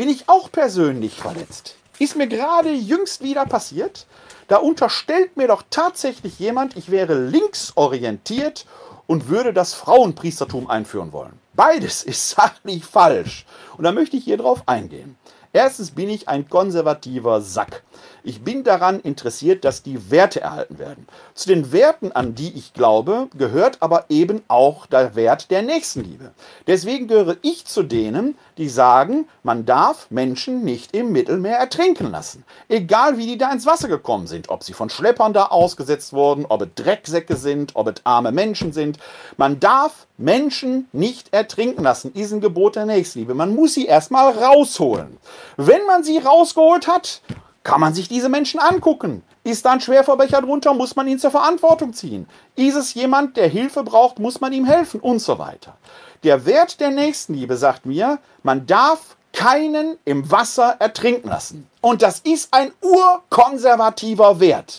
bin ich auch persönlich verletzt. Ist mir gerade jüngst wieder passiert. Da unterstellt mir doch tatsächlich jemand, ich wäre linksorientiert und würde das Frauenpriestertum einführen wollen. Beides [laughs] ist sachlich falsch. Und da möchte ich hier drauf eingehen. Erstens bin ich ein konservativer Sack. Ich bin daran interessiert, dass die Werte erhalten werden. Zu den Werten, an die ich glaube, gehört aber eben auch der Wert der Nächstenliebe. Deswegen gehöre ich zu denen, die sagen, man darf Menschen nicht im Mittelmeer ertrinken lassen. Egal wie die da ins Wasser gekommen sind, ob sie von Schleppern da ausgesetzt wurden, ob es Drecksäcke sind, ob es arme Menschen sind. Man darf Menschen nicht ertrinken lassen, ist ein Gebot der Nächstenliebe. Man muss sie erstmal rausholen. Wenn man sie rausgeholt hat, kann man sich diese Menschen angucken. Ist da ein Schwerverbrecher drunter, muss man ihn zur Verantwortung ziehen. Ist es jemand, der Hilfe braucht, muss man ihm helfen und so weiter. Der Wert der Nächstenliebe sagt mir, man darf keinen im Wasser ertrinken lassen. Und das ist ein urkonservativer Wert.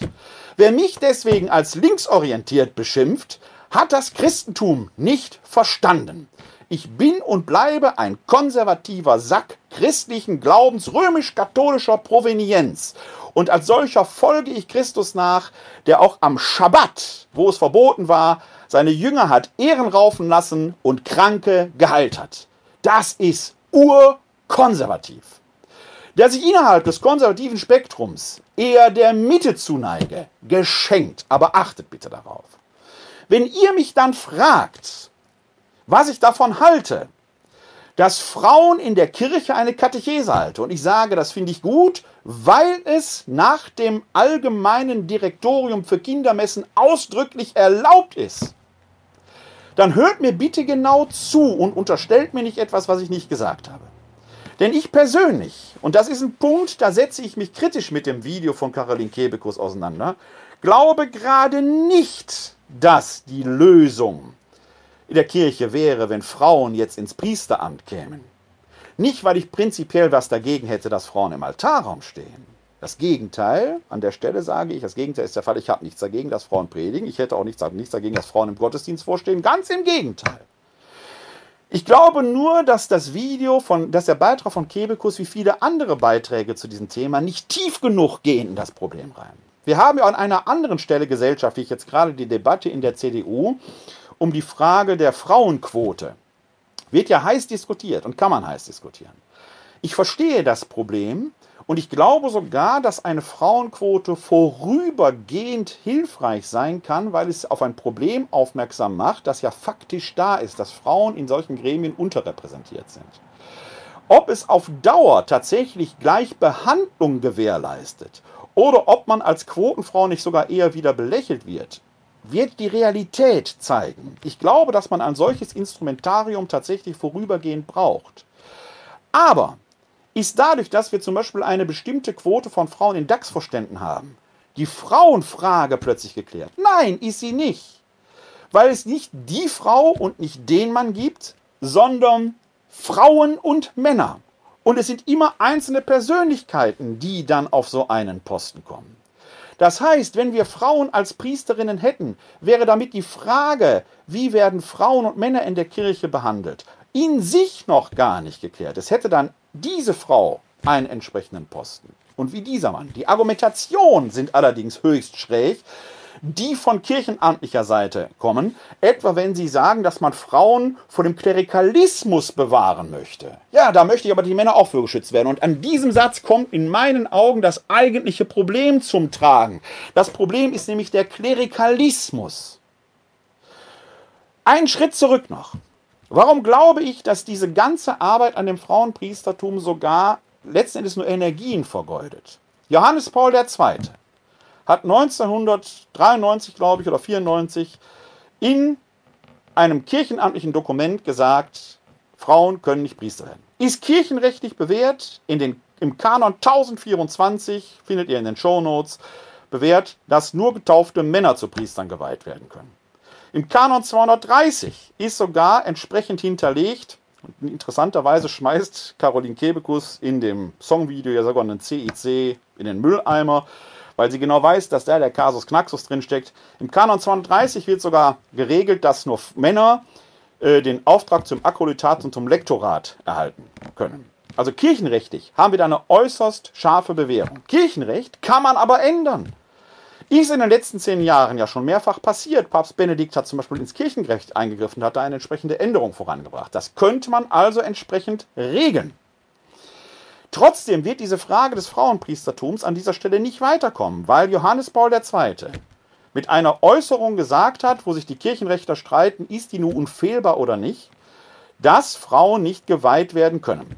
Wer mich deswegen als linksorientiert beschimpft, hat das Christentum nicht verstanden. Ich bin und bleibe ein konservativer Sack christlichen Glaubens römisch-katholischer Provenienz. Und als solcher folge ich Christus nach, der auch am Schabbat, wo es verboten war, seine Jünger hat Ehren raufen lassen und Kranke geheilt hat. Das ist urkonservativ. Der sich innerhalb des konservativen Spektrums eher der Mitte zuneige, geschenkt. Aber achtet bitte darauf. Wenn ihr mich dann fragt, was ich davon halte, dass Frauen in der Kirche eine Katechese halten, und ich sage, das finde ich gut, weil es nach dem allgemeinen Direktorium für Kindermessen ausdrücklich erlaubt ist, dann hört mir bitte genau zu und unterstellt mir nicht etwas, was ich nicht gesagt habe. Denn ich persönlich, und das ist ein Punkt, da setze ich mich kritisch mit dem Video von Caroline Kebekus auseinander, glaube gerade nicht, dass die Lösung in der Kirche wäre, wenn Frauen jetzt ins Priesteramt kämen. Nicht, weil ich prinzipiell was dagegen hätte, dass Frauen im Altarraum stehen. Das Gegenteil, an der Stelle sage ich, das Gegenteil ist der Fall, ich habe nichts dagegen, dass Frauen predigen. Ich hätte auch nichts, nichts dagegen, dass Frauen im Gottesdienst vorstehen. Ganz im Gegenteil. Ich glaube nur, dass das Video von, dass der Beitrag von Kebekus wie viele andere Beiträge zu diesem Thema nicht tief genug gehen in das Problem rein. Wir haben ja an einer anderen Stelle gesellschaftlich jetzt gerade die Debatte in der CDU um die Frage der Frauenquote. Wird ja heiß diskutiert und kann man heiß diskutieren. Ich verstehe das Problem, und ich glaube sogar, dass eine Frauenquote vorübergehend hilfreich sein kann, weil es auf ein Problem aufmerksam macht, das ja faktisch da ist, dass Frauen in solchen Gremien unterrepräsentiert sind. Ob es auf Dauer tatsächlich Gleichbehandlung gewährleistet oder ob man als Quotenfrau nicht sogar eher wieder belächelt wird, wird die Realität zeigen. Ich glaube, dass man ein solches Instrumentarium tatsächlich vorübergehend braucht. Aber ist dadurch, dass wir zum Beispiel eine bestimmte Quote von Frauen in DAX-Vorständen haben, die Frauenfrage plötzlich geklärt? Nein, ist sie nicht. Weil es nicht die Frau und nicht den Mann gibt, sondern Frauen und Männer. Und es sind immer einzelne Persönlichkeiten, die dann auf so einen Posten kommen. Das heißt, wenn wir Frauen als Priesterinnen hätten, wäre damit die Frage, wie werden Frauen und Männer in der Kirche behandelt, in sich noch gar nicht geklärt. Es hätte dann diese Frau einen entsprechenden Posten. Und wie dieser Mann. Die Argumentationen sind allerdings höchst schräg, die von kirchenamtlicher Seite kommen, etwa wenn sie sagen, dass man Frauen vor dem Klerikalismus bewahren möchte. Ja, da möchte ich aber die Männer auch für geschützt werden. Und an diesem Satz kommt in meinen Augen das eigentliche Problem zum Tragen. Das Problem ist nämlich der Klerikalismus. Ein Schritt zurück noch. Warum glaube ich, dass diese ganze Arbeit an dem Frauenpriestertum sogar letzten Endes nur Energien vergeudet? Johannes Paul II. Hat 1993, glaube ich, oder 94 in einem kirchenamtlichen Dokument gesagt, Frauen können nicht Priester werden. Ist kirchenrechtlich bewährt, in den, im Kanon 1024, findet ihr in den Show Notes, bewährt, dass nur getaufte Männer zu Priestern geweiht werden können. Im Kanon 230 ist sogar entsprechend hinterlegt, und interessanterweise schmeißt Caroline Kebekus in dem Songvideo ja sogar einen CIC in den Mülleimer, weil sie genau weiß, dass da der Kasus Knaxus drinsteckt. Im Kanon 230 wird sogar geregelt, dass nur Männer äh, den Auftrag zum Akkreditat und zum Lektorat erhalten können. Also kirchenrechtlich haben wir da eine äußerst scharfe Bewährung. Kirchenrecht kann man aber ändern. Ist in den letzten zehn Jahren ja schon mehrfach passiert. Papst Benedikt hat zum Beispiel ins Kirchenrecht eingegriffen, hat da eine entsprechende Änderung vorangebracht. Das könnte man also entsprechend regeln. Trotzdem wird diese Frage des Frauenpriestertums an dieser Stelle nicht weiterkommen, weil Johannes Paul II. mit einer Äußerung gesagt hat, wo sich die Kirchenrechter streiten, ist die nun unfehlbar oder nicht, dass Frauen nicht geweiht werden können.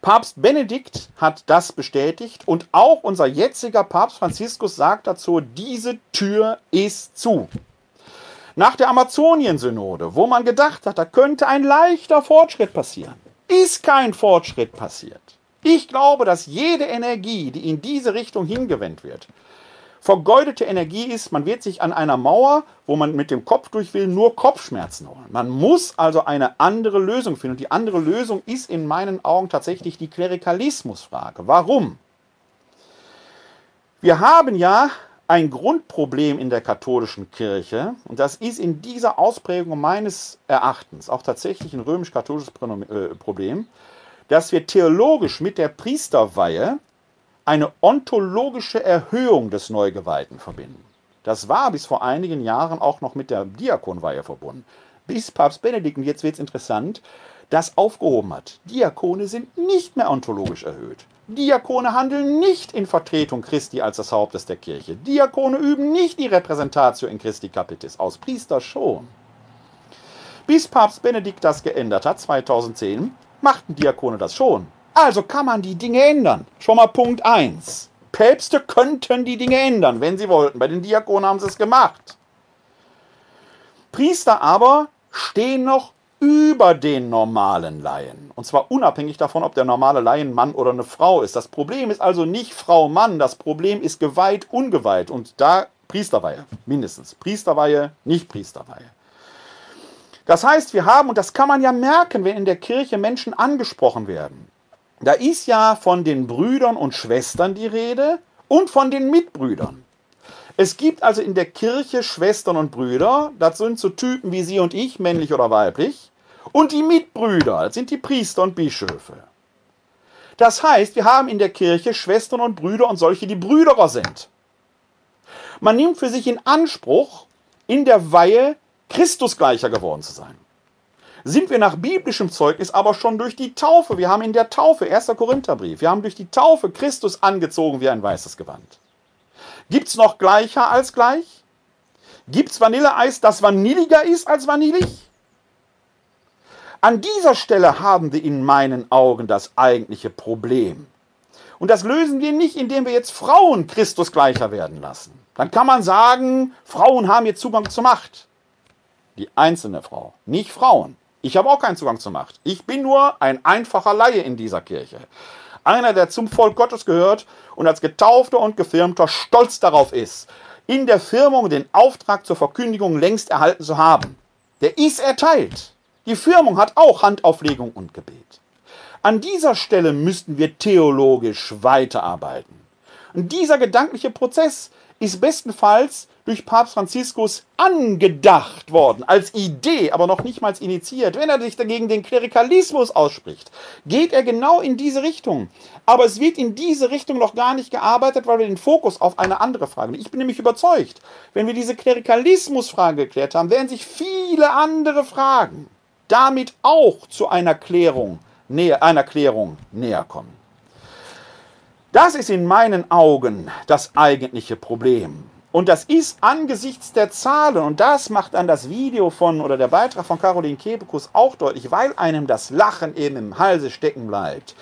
Papst Benedikt hat das bestätigt und auch unser jetziger Papst Franziskus sagt dazu, diese Tür ist zu. Nach der Amazonien-Synode, wo man gedacht hat, da könnte ein leichter Fortschritt passieren, ist kein Fortschritt passiert. Ich glaube, dass jede Energie, die in diese Richtung hingewendet wird, vergeudete Energie ist, man wird sich an einer Mauer, wo man mit dem Kopf durch will, nur Kopfschmerzen holen. Man muss also eine andere Lösung finden. Und die andere Lösung ist in meinen Augen tatsächlich die Klerikalismusfrage. Warum? Wir haben ja ein Grundproblem in der katholischen Kirche, und das ist in dieser Ausprägung meines Erachtens auch tatsächlich ein römisch-katholisches äh, Problem, dass wir theologisch mit der Priesterweihe eine ontologische Erhöhung des Neugeweihten verbinden. Das war bis vor einigen Jahren auch noch mit der Diakonweihe verbunden. Bis Papst Benedikt, und jetzt wird es interessant, das aufgehoben hat. Diakone sind nicht mehr ontologisch erhöht. Diakone handeln nicht in Vertretung Christi als des Hauptes der Kirche. Diakone üben nicht die Repräsentatio in Christi Capitis aus. Priester schon. Bis Papst Benedikt das geändert hat, 2010, machten Diakone das schon. Also kann man die Dinge ändern. Schon mal Punkt 1. Päpste könnten die Dinge ändern, wenn sie wollten. Bei den Diakonen haben sie es gemacht. Priester aber stehen noch über den normalen Laien. Und zwar unabhängig davon, ob der normale Laien Mann oder eine Frau ist. Das Problem ist also nicht Frau-Mann, das Problem ist geweiht, ungeweiht. Und da Priesterweihe, mindestens. Priesterweihe, nicht Priesterweihe. Das heißt, wir haben, und das kann man ja merken, wenn in der Kirche Menschen angesprochen werden, da ist ja von den Brüdern und Schwestern die Rede und von den Mitbrüdern. Es gibt also in der Kirche Schwestern und Brüder, das sind so Typen wie Sie und ich, männlich oder weiblich, und die Mitbrüder, das sind die Priester und Bischöfe. Das heißt, wir haben in der Kirche Schwestern und Brüder und solche, die Brüderer sind. Man nimmt für sich in Anspruch, in der Weihe Christusgleicher geworden zu sein sind wir nach biblischem Zeugnis aber schon durch die Taufe. Wir haben in der Taufe, 1. Korintherbrief, wir haben durch die Taufe Christus angezogen wie ein weißes Gewand. Gibt es noch gleicher als gleich? Gibt es Vanilleeis, das vanilliger ist als vanillig? An dieser Stelle haben wir in meinen Augen das eigentliche Problem. Und das lösen wir nicht, indem wir jetzt Frauen Christus gleicher werden lassen. Dann kann man sagen, Frauen haben jetzt Zugang zur Macht. Die einzelne Frau, nicht Frauen. Ich habe auch keinen Zugang zur Macht. Ich bin nur ein einfacher Laie in dieser Kirche. Einer, der zum Volk Gottes gehört und als Getaufter und Gefirmter stolz darauf ist, in der Firmung den Auftrag zur Verkündigung längst erhalten zu haben. Der ist erteilt. Die Firmung hat auch Handauflegung und Gebet. An dieser Stelle müssten wir theologisch weiterarbeiten. Und dieser gedankliche Prozess ist bestenfalls durch Papst Franziskus angedacht worden, als Idee, aber noch nicht mal initiiert. Wenn er sich dagegen den Klerikalismus ausspricht, geht er genau in diese Richtung. Aber es wird in diese Richtung noch gar nicht gearbeitet, weil wir den Fokus auf eine andere Frage. Ich bin nämlich überzeugt, wenn wir diese Klerikalismusfrage geklärt haben, werden sich viele andere Fragen damit auch zu einer Klärung, näher, einer Klärung näher kommen. Das ist in meinen Augen das eigentliche Problem. Und das ist angesichts der Zahlen, und das macht dann das Video von oder der Beitrag von Caroline Kebekus auch deutlich, weil einem das Lachen eben im Halse stecken bleibt.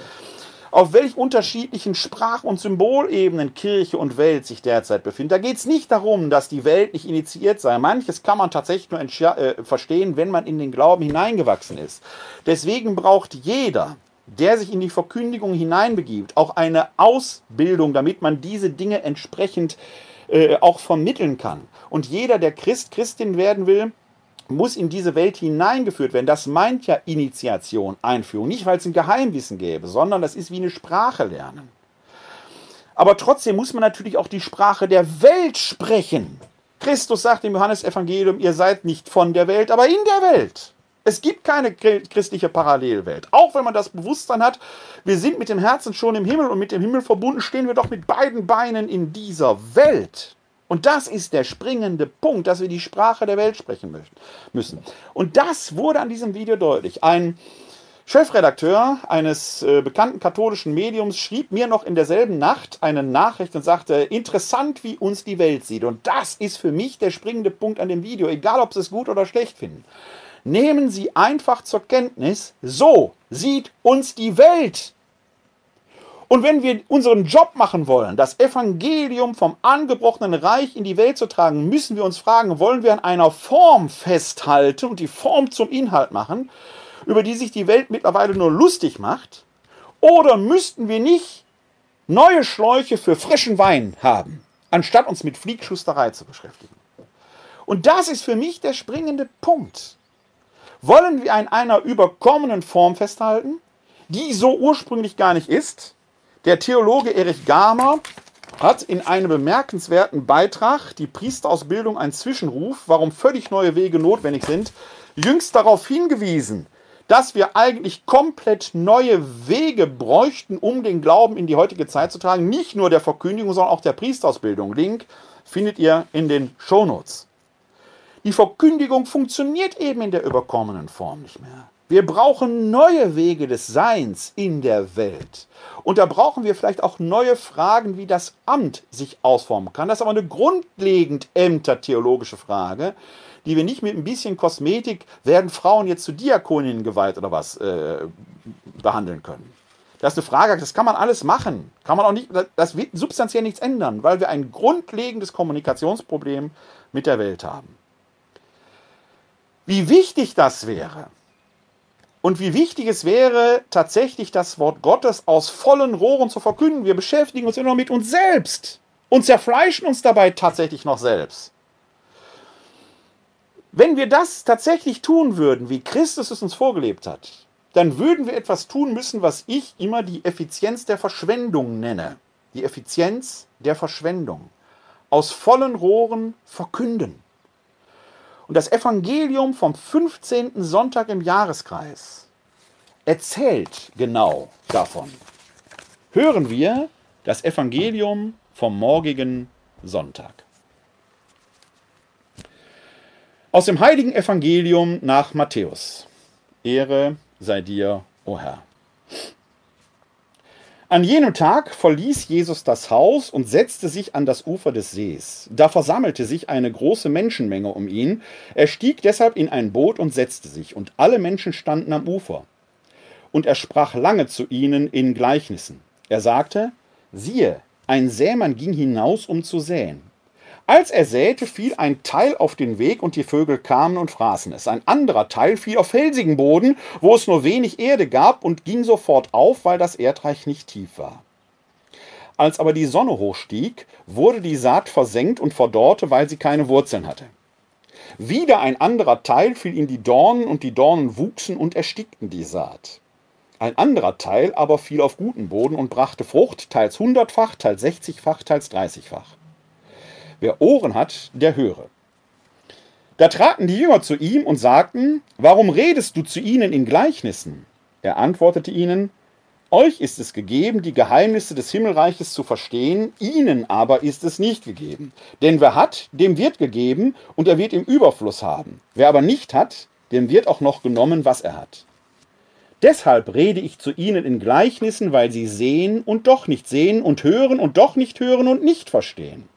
Auf welch unterschiedlichen Sprach- und Symbolebenen Kirche und Welt sich derzeit befinden. Da geht es nicht darum, dass die Welt nicht initiiert sei. Manches kann man tatsächlich nur äh, verstehen, wenn man in den Glauben hineingewachsen ist. Deswegen braucht jeder, der sich in die Verkündigung hineinbegibt, auch eine Ausbildung, damit man diese Dinge entsprechend äh, äh, auch vermitteln kann. Und jeder, der Christ, Christin werden will, muss in diese Welt hineingeführt werden. Das meint ja Initiation, Einführung. Nicht, weil es ein Geheimwissen gäbe, sondern das ist wie eine Sprache lernen. Aber trotzdem muss man natürlich auch die Sprache der Welt sprechen. Christus sagt im Johannesevangelium, ihr seid nicht von der Welt, aber in der Welt. Es gibt keine christliche Parallelwelt. Auch wenn man das Bewusstsein hat, wir sind mit dem Herzen schon im Himmel und mit dem Himmel verbunden, stehen wir doch mit beiden Beinen in dieser Welt. Und das ist der springende Punkt, dass wir die Sprache der Welt sprechen müssen. Und das wurde an diesem Video deutlich. Ein Chefredakteur eines äh, bekannten katholischen Mediums schrieb mir noch in derselben Nacht eine Nachricht und sagte, interessant, wie uns die Welt sieht. Und das ist für mich der springende Punkt an dem Video, egal ob Sie es gut oder schlecht finden. Nehmen Sie einfach zur Kenntnis, so sieht uns die Welt. Und wenn wir unseren Job machen wollen, das Evangelium vom angebrochenen Reich in die Welt zu tragen, müssen wir uns fragen, wollen wir an einer Form festhalten und die Form zum Inhalt machen, über die sich die Welt mittlerweile nur lustig macht? Oder müssten wir nicht neue Schläuche für frischen Wein haben, anstatt uns mit Fliegschusterei zu beschäftigen? Und das ist für mich der springende Punkt. Wollen wir an einer überkommenen Form festhalten, die so ursprünglich gar nicht ist? Der Theologe Erich Garmer hat in einem bemerkenswerten Beitrag die Priesterausbildung ein Zwischenruf, warum völlig neue Wege notwendig sind, jüngst darauf hingewiesen, dass wir eigentlich komplett neue Wege bräuchten, um den Glauben in die heutige Zeit zu tragen. Nicht nur der Verkündigung, sondern auch der Priesterausbildung. Link findet ihr in den Shownotes. Die Verkündigung funktioniert eben in der überkommenen Form nicht mehr. Wir brauchen neue Wege des Seins in der Welt. Und da brauchen wir vielleicht auch neue Fragen, wie das Amt sich ausformen kann. Das ist aber eine grundlegend ämtertheologische Frage, die wir nicht mit ein bisschen Kosmetik, werden Frauen jetzt zu Diakoninnen geweiht oder was, äh, behandeln können. Das ist eine Frage, das kann man alles machen. Kann man auch nicht, das wird substanziell nichts ändern, weil wir ein grundlegendes Kommunikationsproblem mit der Welt haben. Wie wichtig das wäre und wie wichtig es wäre, tatsächlich das Wort Gottes aus vollen Rohren zu verkünden. Wir beschäftigen uns immer noch mit uns selbst und zerfleischen uns dabei tatsächlich noch selbst. Wenn wir das tatsächlich tun würden, wie Christus es uns vorgelebt hat, dann würden wir etwas tun müssen, was ich immer die Effizienz der Verschwendung nenne. Die Effizienz der Verschwendung. Aus vollen Rohren verkünden. Und das Evangelium vom 15. Sonntag im Jahreskreis erzählt genau davon. Hören wir das Evangelium vom morgigen Sonntag. Aus dem heiligen Evangelium nach Matthäus. Ehre sei dir, o oh Herr. An jenem Tag verließ Jesus das Haus und setzte sich an das Ufer des Sees. Da versammelte sich eine große Menschenmenge um ihn. Er stieg deshalb in ein Boot und setzte sich, und alle Menschen standen am Ufer. Und er sprach lange zu ihnen in Gleichnissen. Er sagte, siehe, ein Sämann ging hinaus, um zu säen. Als er säte, fiel ein Teil auf den Weg und die Vögel kamen und fraßen es. Ein anderer Teil fiel auf felsigen Boden, wo es nur wenig Erde gab und ging sofort auf, weil das Erdreich nicht tief war. Als aber die Sonne hochstieg, wurde die Saat versenkt und verdorrte, weil sie keine Wurzeln hatte. Wieder ein anderer Teil fiel in die Dornen und die Dornen wuchsen und erstickten die Saat. Ein anderer Teil aber fiel auf guten Boden und brachte Frucht, teils hundertfach, teils sechzigfach, teils dreißigfach. Wer Ohren hat, der höre. Da traten die Jünger zu ihm und sagten, Warum redest du zu ihnen in Gleichnissen? Er antwortete ihnen, Euch ist es gegeben, die Geheimnisse des Himmelreiches zu verstehen, ihnen aber ist es nicht gegeben. Denn wer hat, dem wird gegeben, und er wird im Überfluss haben. Wer aber nicht hat, dem wird auch noch genommen, was er hat. Deshalb rede ich zu ihnen in Gleichnissen, weil sie sehen und doch nicht sehen und hören und doch nicht hören und nicht verstehen.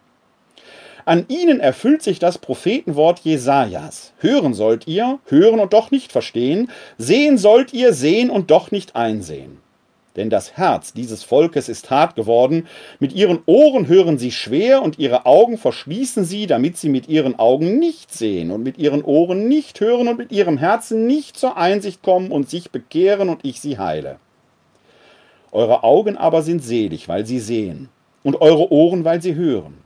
An ihnen erfüllt sich das Prophetenwort Jesajas. Hören sollt ihr, hören und doch nicht verstehen, sehen sollt ihr, sehen und doch nicht einsehen. Denn das Herz dieses Volkes ist hart geworden, mit ihren Ohren hören sie schwer und ihre Augen verschließen sie, damit sie mit ihren Augen nicht sehen und mit ihren Ohren nicht hören und mit ihrem Herzen nicht zur Einsicht kommen und sich bekehren und ich sie heile. Eure Augen aber sind selig, weil sie sehen, und eure Ohren, weil sie hören.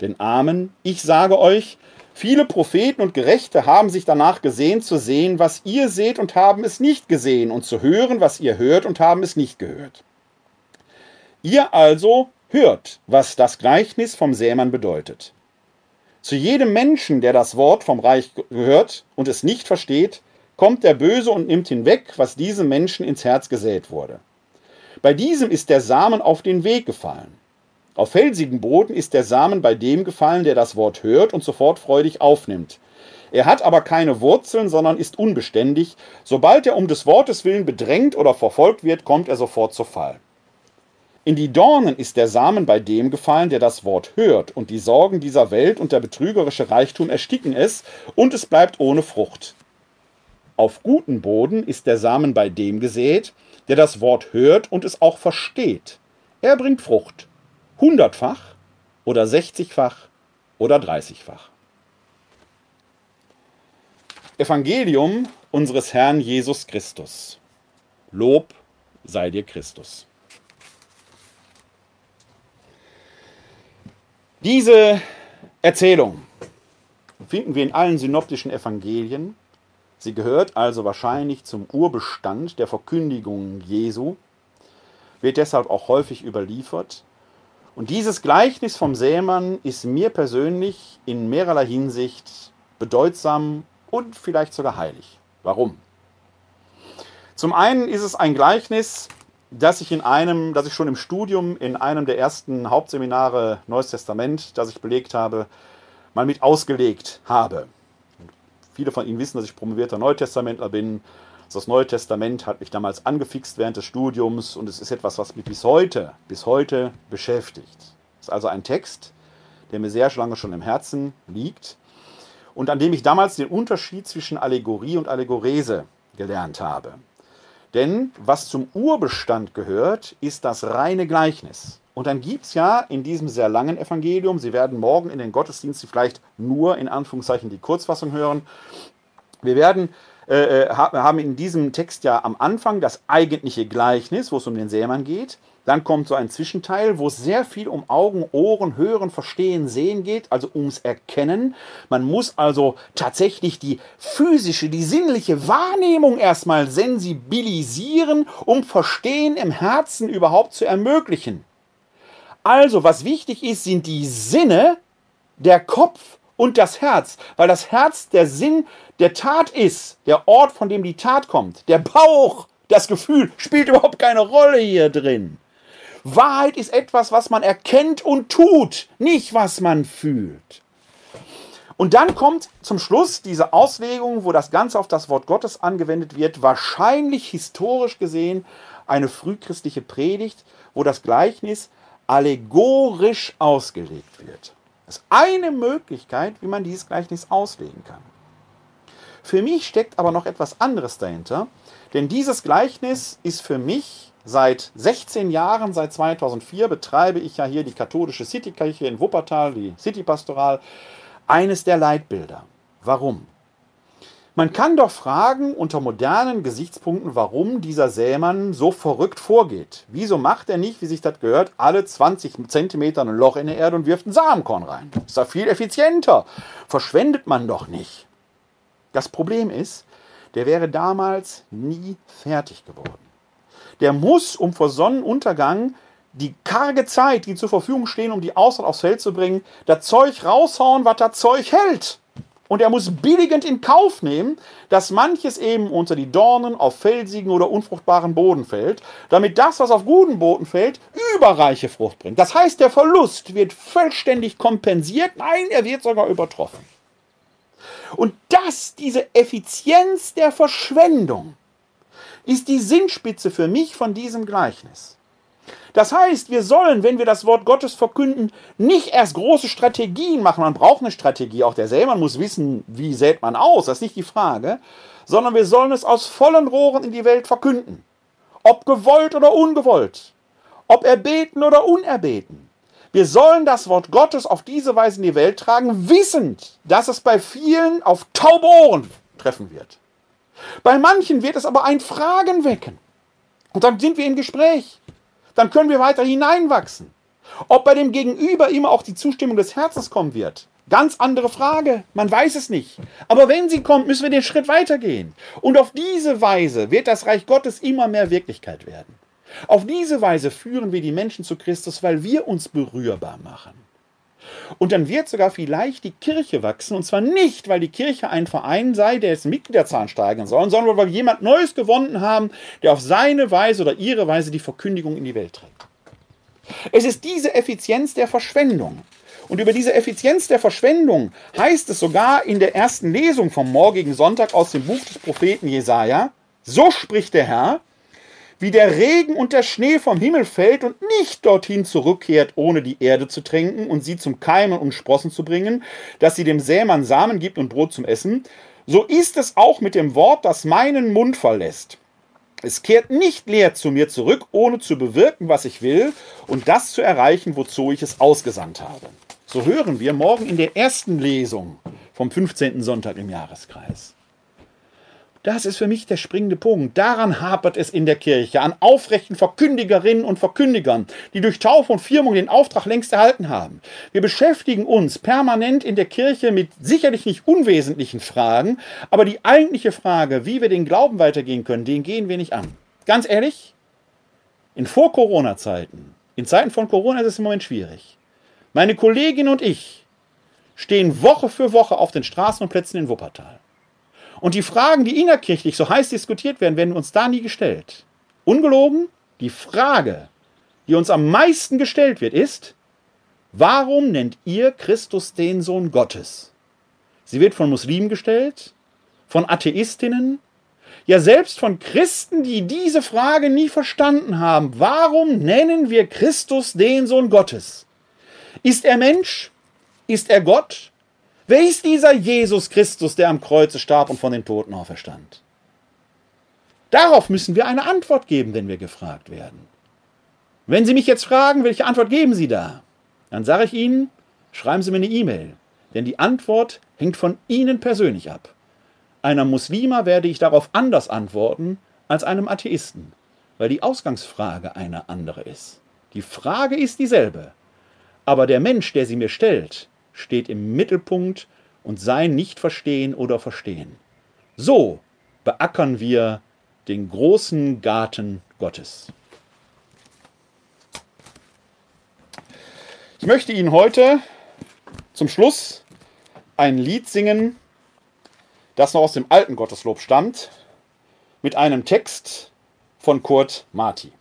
Denn Amen, ich sage euch, viele Propheten und Gerechte haben sich danach gesehen zu sehen, was ihr seht und haben es nicht gesehen, und zu hören, was ihr hört und haben es nicht gehört. Ihr also hört, was das Gleichnis vom Sämann bedeutet. Zu jedem Menschen, der das Wort vom Reich gehört und es nicht versteht, kommt der Böse und nimmt hinweg, was diesem Menschen ins Herz gesät wurde. Bei diesem ist der Samen auf den Weg gefallen. Auf felsigen Boden ist der Samen bei dem gefallen, der das Wort hört und sofort freudig aufnimmt. Er hat aber keine Wurzeln, sondern ist unbeständig. Sobald er um des Wortes willen bedrängt oder verfolgt wird, kommt er sofort zu Fall. In die Dornen ist der Samen bei dem gefallen, der das Wort hört, und die Sorgen dieser Welt und der betrügerische Reichtum ersticken es, und es bleibt ohne Frucht. Auf guten Boden ist der Samen bei dem gesät, der das Wort hört und es auch versteht. Er bringt Frucht hundertfach oder sechzigfach oder dreißigfach. Evangelium unseres Herrn Jesus Christus. Lob sei dir Christus. Diese Erzählung finden wir in allen synoptischen Evangelien. Sie gehört also wahrscheinlich zum Urbestand der Verkündigung Jesu, wird deshalb auch häufig überliefert und dieses Gleichnis vom Sämann ist mir persönlich in mehrerlei Hinsicht bedeutsam und vielleicht sogar heilig. Warum? Zum einen ist es ein Gleichnis, dass ich in einem, dass ich schon im Studium in einem der ersten Hauptseminare Neues Testament, das ich belegt habe, mal mit ausgelegt habe. Viele von Ihnen wissen, dass ich promovierter Neutestamentler bin. Das Neue Testament hat mich damals angefixt während des Studiums und es ist etwas, was mich bis heute, bis heute beschäftigt. Es ist also ein Text, der mir sehr lange schon im Herzen liegt und an dem ich damals den Unterschied zwischen Allegorie und Allegorese gelernt habe. Denn was zum Urbestand gehört, ist das reine Gleichnis. Und dann gibt es ja in diesem sehr langen Evangelium, Sie werden morgen in den Gottesdiensten vielleicht nur in Anführungszeichen die Kurzfassung hören, wir werden äh haben in diesem Text ja am Anfang das eigentliche Gleichnis, wo es um den Sämann geht. Dann kommt so ein Zwischenteil, wo es sehr viel um Augen, Ohren, Hören, Verstehen, Sehen geht, also ums Erkennen. Man muss also tatsächlich die physische, die sinnliche Wahrnehmung erstmal sensibilisieren, um Verstehen im Herzen überhaupt zu ermöglichen. Also, was wichtig ist, sind die Sinne, der Kopf und das Herz, weil das Herz der Sinn der Tat ist, der Ort, von dem die Tat kommt. Der Bauch, das Gefühl spielt überhaupt keine Rolle hier drin. Wahrheit ist etwas, was man erkennt und tut, nicht was man fühlt. Und dann kommt zum Schluss diese Auslegung, wo das Ganze auf das Wort Gottes angewendet wird, wahrscheinlich historisch gesehen eine frühchristliche Predigt, wo das Gleichnis allegorisch ausgelegt wird. Das ist eine Möglichkeit, wie man dieses Gleichnis auslegen kann. Für mich steckt aber noch etwas anderes dahinter, denn dieses Gleichnis ist für mich seit 16 Jahren, seit 2004 betreibe ich ja hier die katholische Citykirche in Wuppertal, die Citypastoral, eines der Leitbilder. Warum? Man kann doch fragen unter modernen Gesichtspunkten, warum dieser Sämann so verrückt vorgeht. Wieso macht er nicht, wie sich das gehört, alle 20 Zentimeter ein Loch in der Erde und wirft ein Samenkorn rein? Ist doch viel effizienter. Verschwendet man doch nicht. Das Problem ist, der wäre damals nie fertig geworden. Der muss, um vor Sonnenuntergang die karge Zeit, die zur Verfügung stehen, um die Aussaat aufs Feld zu bringen, das Zeug raushauen, was das Zeug hält. Und er muss billigend in Kauf nehmen, dass manches eben unter die Dornen auf felsigen oder unfruchtbaren Boden fällt, damit das, was auf guten Boden fällt, überreiche Frucht bringt. Das heißt, der Verlust wird vollständig kompensiert, nein, er wird sogar übertroffen. Und das, diese Effizienz der Verschwendung, ist die Sinnspitze für mich von diesem Gleichnis. Das heißt, wir sollen, wenn wir das Wort Gottes verkünden, nicht erst große Strategien machen. Man braucht eine Strategie. Auch der Sämann muss wissen, wie sät man aus. Das ist nicht die Frage. Sondern wir sollen es aus vollen Rohren in die Welt verkünden. Ob gewollt oder ungewollt. Ob erbeten oder unerbeten. Wir sollen das Wort Gottes auf diese Weise in die Welt tragen, wissend, dass es bei vielen auf taube Ohren treffen wird. Bei manchen wird es aber ein Fragen wecken. Und dann sind wir im Gespräch dann können wir weiter hineinwachsen. Ob bei dem Gegenüber immer auch die Zustimmung des Herzens kommen wird, ganz andere Frage. Man weiß es nicht. Aber wenn sie kommt, müssen wir den Schritt weitergehen. Und auf diese Weise wird das Reich Gottes immer mehr Wirklichkeit werden. Auf diese Weise führen wir die Menschen zu Christus, weil wir uns berührbar machen. Und dann wird sogar vielleicht die Kirche wachsen. Und zwar nicht, weil die Kirche ein Verein sei, der jetzt Mitgliederzahlen steigern soll, sondern weil wir jemand Neues gewonnen haben, der auf seine Weise oder ihre Weise die Verkündigung in die Welt trägt. Es ist diese Effizienz der Verschwendung. Und über diese Effizienz der Verschwendung heißt es sogar in der ersten Lesung vom morgigen Sonntag aus dem Buch des Propheten Jesaja: So spricht der Herr, wie der Regen und der Schnee vom Himmel fällt und nicht dorthin zurückkehrt, ohne die Erde zu tränken und sie zum Keimen und Sprossen zu bringen, dass sie dem Sämann Samen gibt und Brot zum Essen, so ist es auch mit dem Wort, das meinen Mund verlässt. Es kehrt nicht leer zu mir zurück, ohne zu bewirken, was ich will und das zu erreichen, wozu ich es ausgesandt habe. So hören wir morgen in der ersten Lesung vom 15. Sonntag im Jahreskreis. Das ist für mich der springende Punkt. Daran hapert es in der Kirche, an aufrechten Verkündigerinnen und Verkündigern, die durch Taufe und Firmung den Auftrag längst erhalten haben. Wir beschäftigen uns permanent in der Kirche mit sicherlich nicht unwesentlichen Fragen, aber die eigentliche Frage, wie wir den Glauben weitergehen können, den gehen wir nicht an. Ganz ehrlich, in Vor-Corona-Zeiten, in Zeiten von Corona ist es im Moment schwierig. Meine Kollegin und ich stehen Woche für Woche auf den Straßen und Plätzen in Wuppertal. Und die Fragen, die innerkirchlich so heiß diskutiert werden, werden uns da nie gestellt. Ungelogen, Die Frage, die uns am meisten gestellt wird, ist, warum nennt ihr Christus den Sohn Gottes? Sie wird von Muslimen gestellt, von Atheistinnen, ja selbst von Christen, die diese Frage nie verstanden haben. Warum nennen wir Christus den Sohn Gottes? Ist er Mensch? Ist er Gott? Wer ist dieser Jesus Christus, der am Kreuze starb und von den Toten auferstand? Darauf müssen wir eine Antwort geben, wenn wir gefragt werden. Wenn Sie mich jetzt fragen, welche Antwort geben Sie da? Dann sage ich Ihnen, schreiben Sie mir eine E-Mail, denn die Antwort hängt von Ihnen persönlich ab. Einer Muslima werde ich darauf anders antworten als einem Atheisten, weil die Ausgangsfrage eine andere ist. Die Frage ist dieselbe, aber der Mensch, der sie mir stellt, steht im Mittelpunkt und sein Nicht-Verstehen oder Verstehen. So beackern wir den großen Garten Gottes. Ich möchte Ihnen heute zum Schluss ein Lied singen, das noch aus dem alten Gotteslob stammt, mit einem Text von Kurt Marti.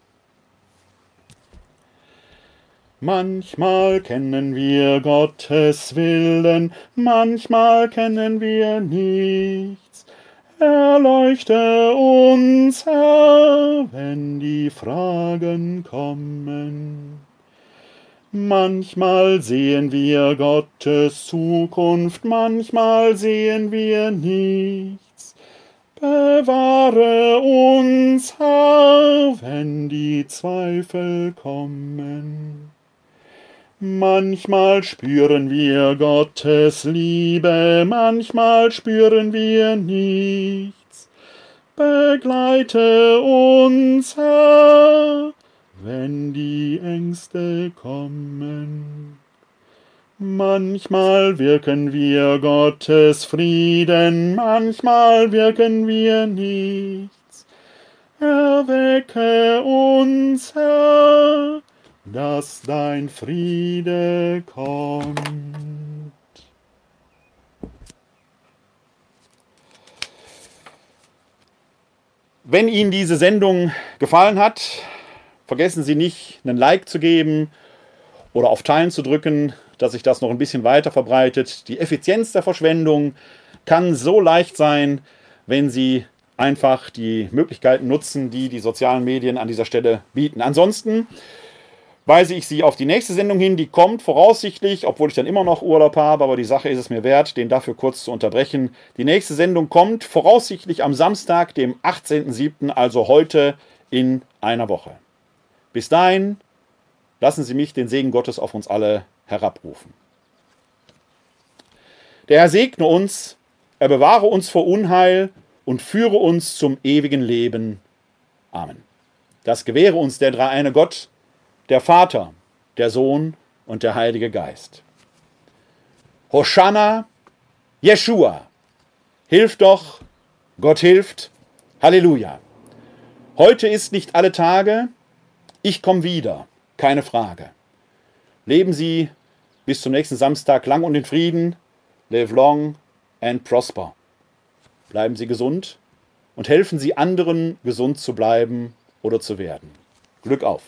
Manchmal kennen wir Gottes Willen, manchmal kennen wir nichts. Erleuchte uns, Herr, wenn die Fragen kommen. Manchmal sehen wir Gottes Zukunft, manchmal sehen wir nichts. Bewahre uns, Herr, wenn die Zweifel kommen. Manchmal spüren wir Gottes Liebe, manchmal spüren wir nichts. Begleite uns, Herr, wenn die Ängste kommen. Manchmal wirken wir Gottes Frieden, manchmal wirken wir nichts. Erwecke uns, Herr, dass dein Friede kommt. Wenn Ihnen diese Sendung gefallen hat, vergessen Sie nicht, einen Like zu geben oder auf Teilen zu drücken, dass sich das noch ein bisschen weiter verbreitet. Die Effizienz der Verschwendung kann so leicht sein, wenn Sie einfach die Möglichkeiten nutzen, die die sozialen Medien an dieser Stelle bieten. Ansonsten weise ich Sie auf die nächste Sendung hin. Die kommt voraussichtlich, obwohl ich dann immer noch Urlaub habe, aber die Sache ist es mir wert, den dafür kurz zu unterbrechen. Die nächste Sendung kommt voraussichtlich am Samstag, dem 18.07., also heute in einer Woche. Bis dahin lassen Sie mich den Segen Gottes auf uns alle herabrufen. Der Herr segne uns, er bewahre uns vor Unheil und führe uns zum ewigen Leben. Amen. Das gewähre uns der dreieine Gott, der Vater, der Sohn und der Heilige Geist. Hosanna, Jeshua, hilf doch, Gott hilft, Halleluja. Heute ist nicht alle Tage, ich komme wieder, keine Frage. Leben Sie bis zum nächsten Samstag lang und in Frieden, live long and prosper. Bleiben Sie gesund und helfen Sie anderen, gesund zu bleiben oder zu werden. Glück auf!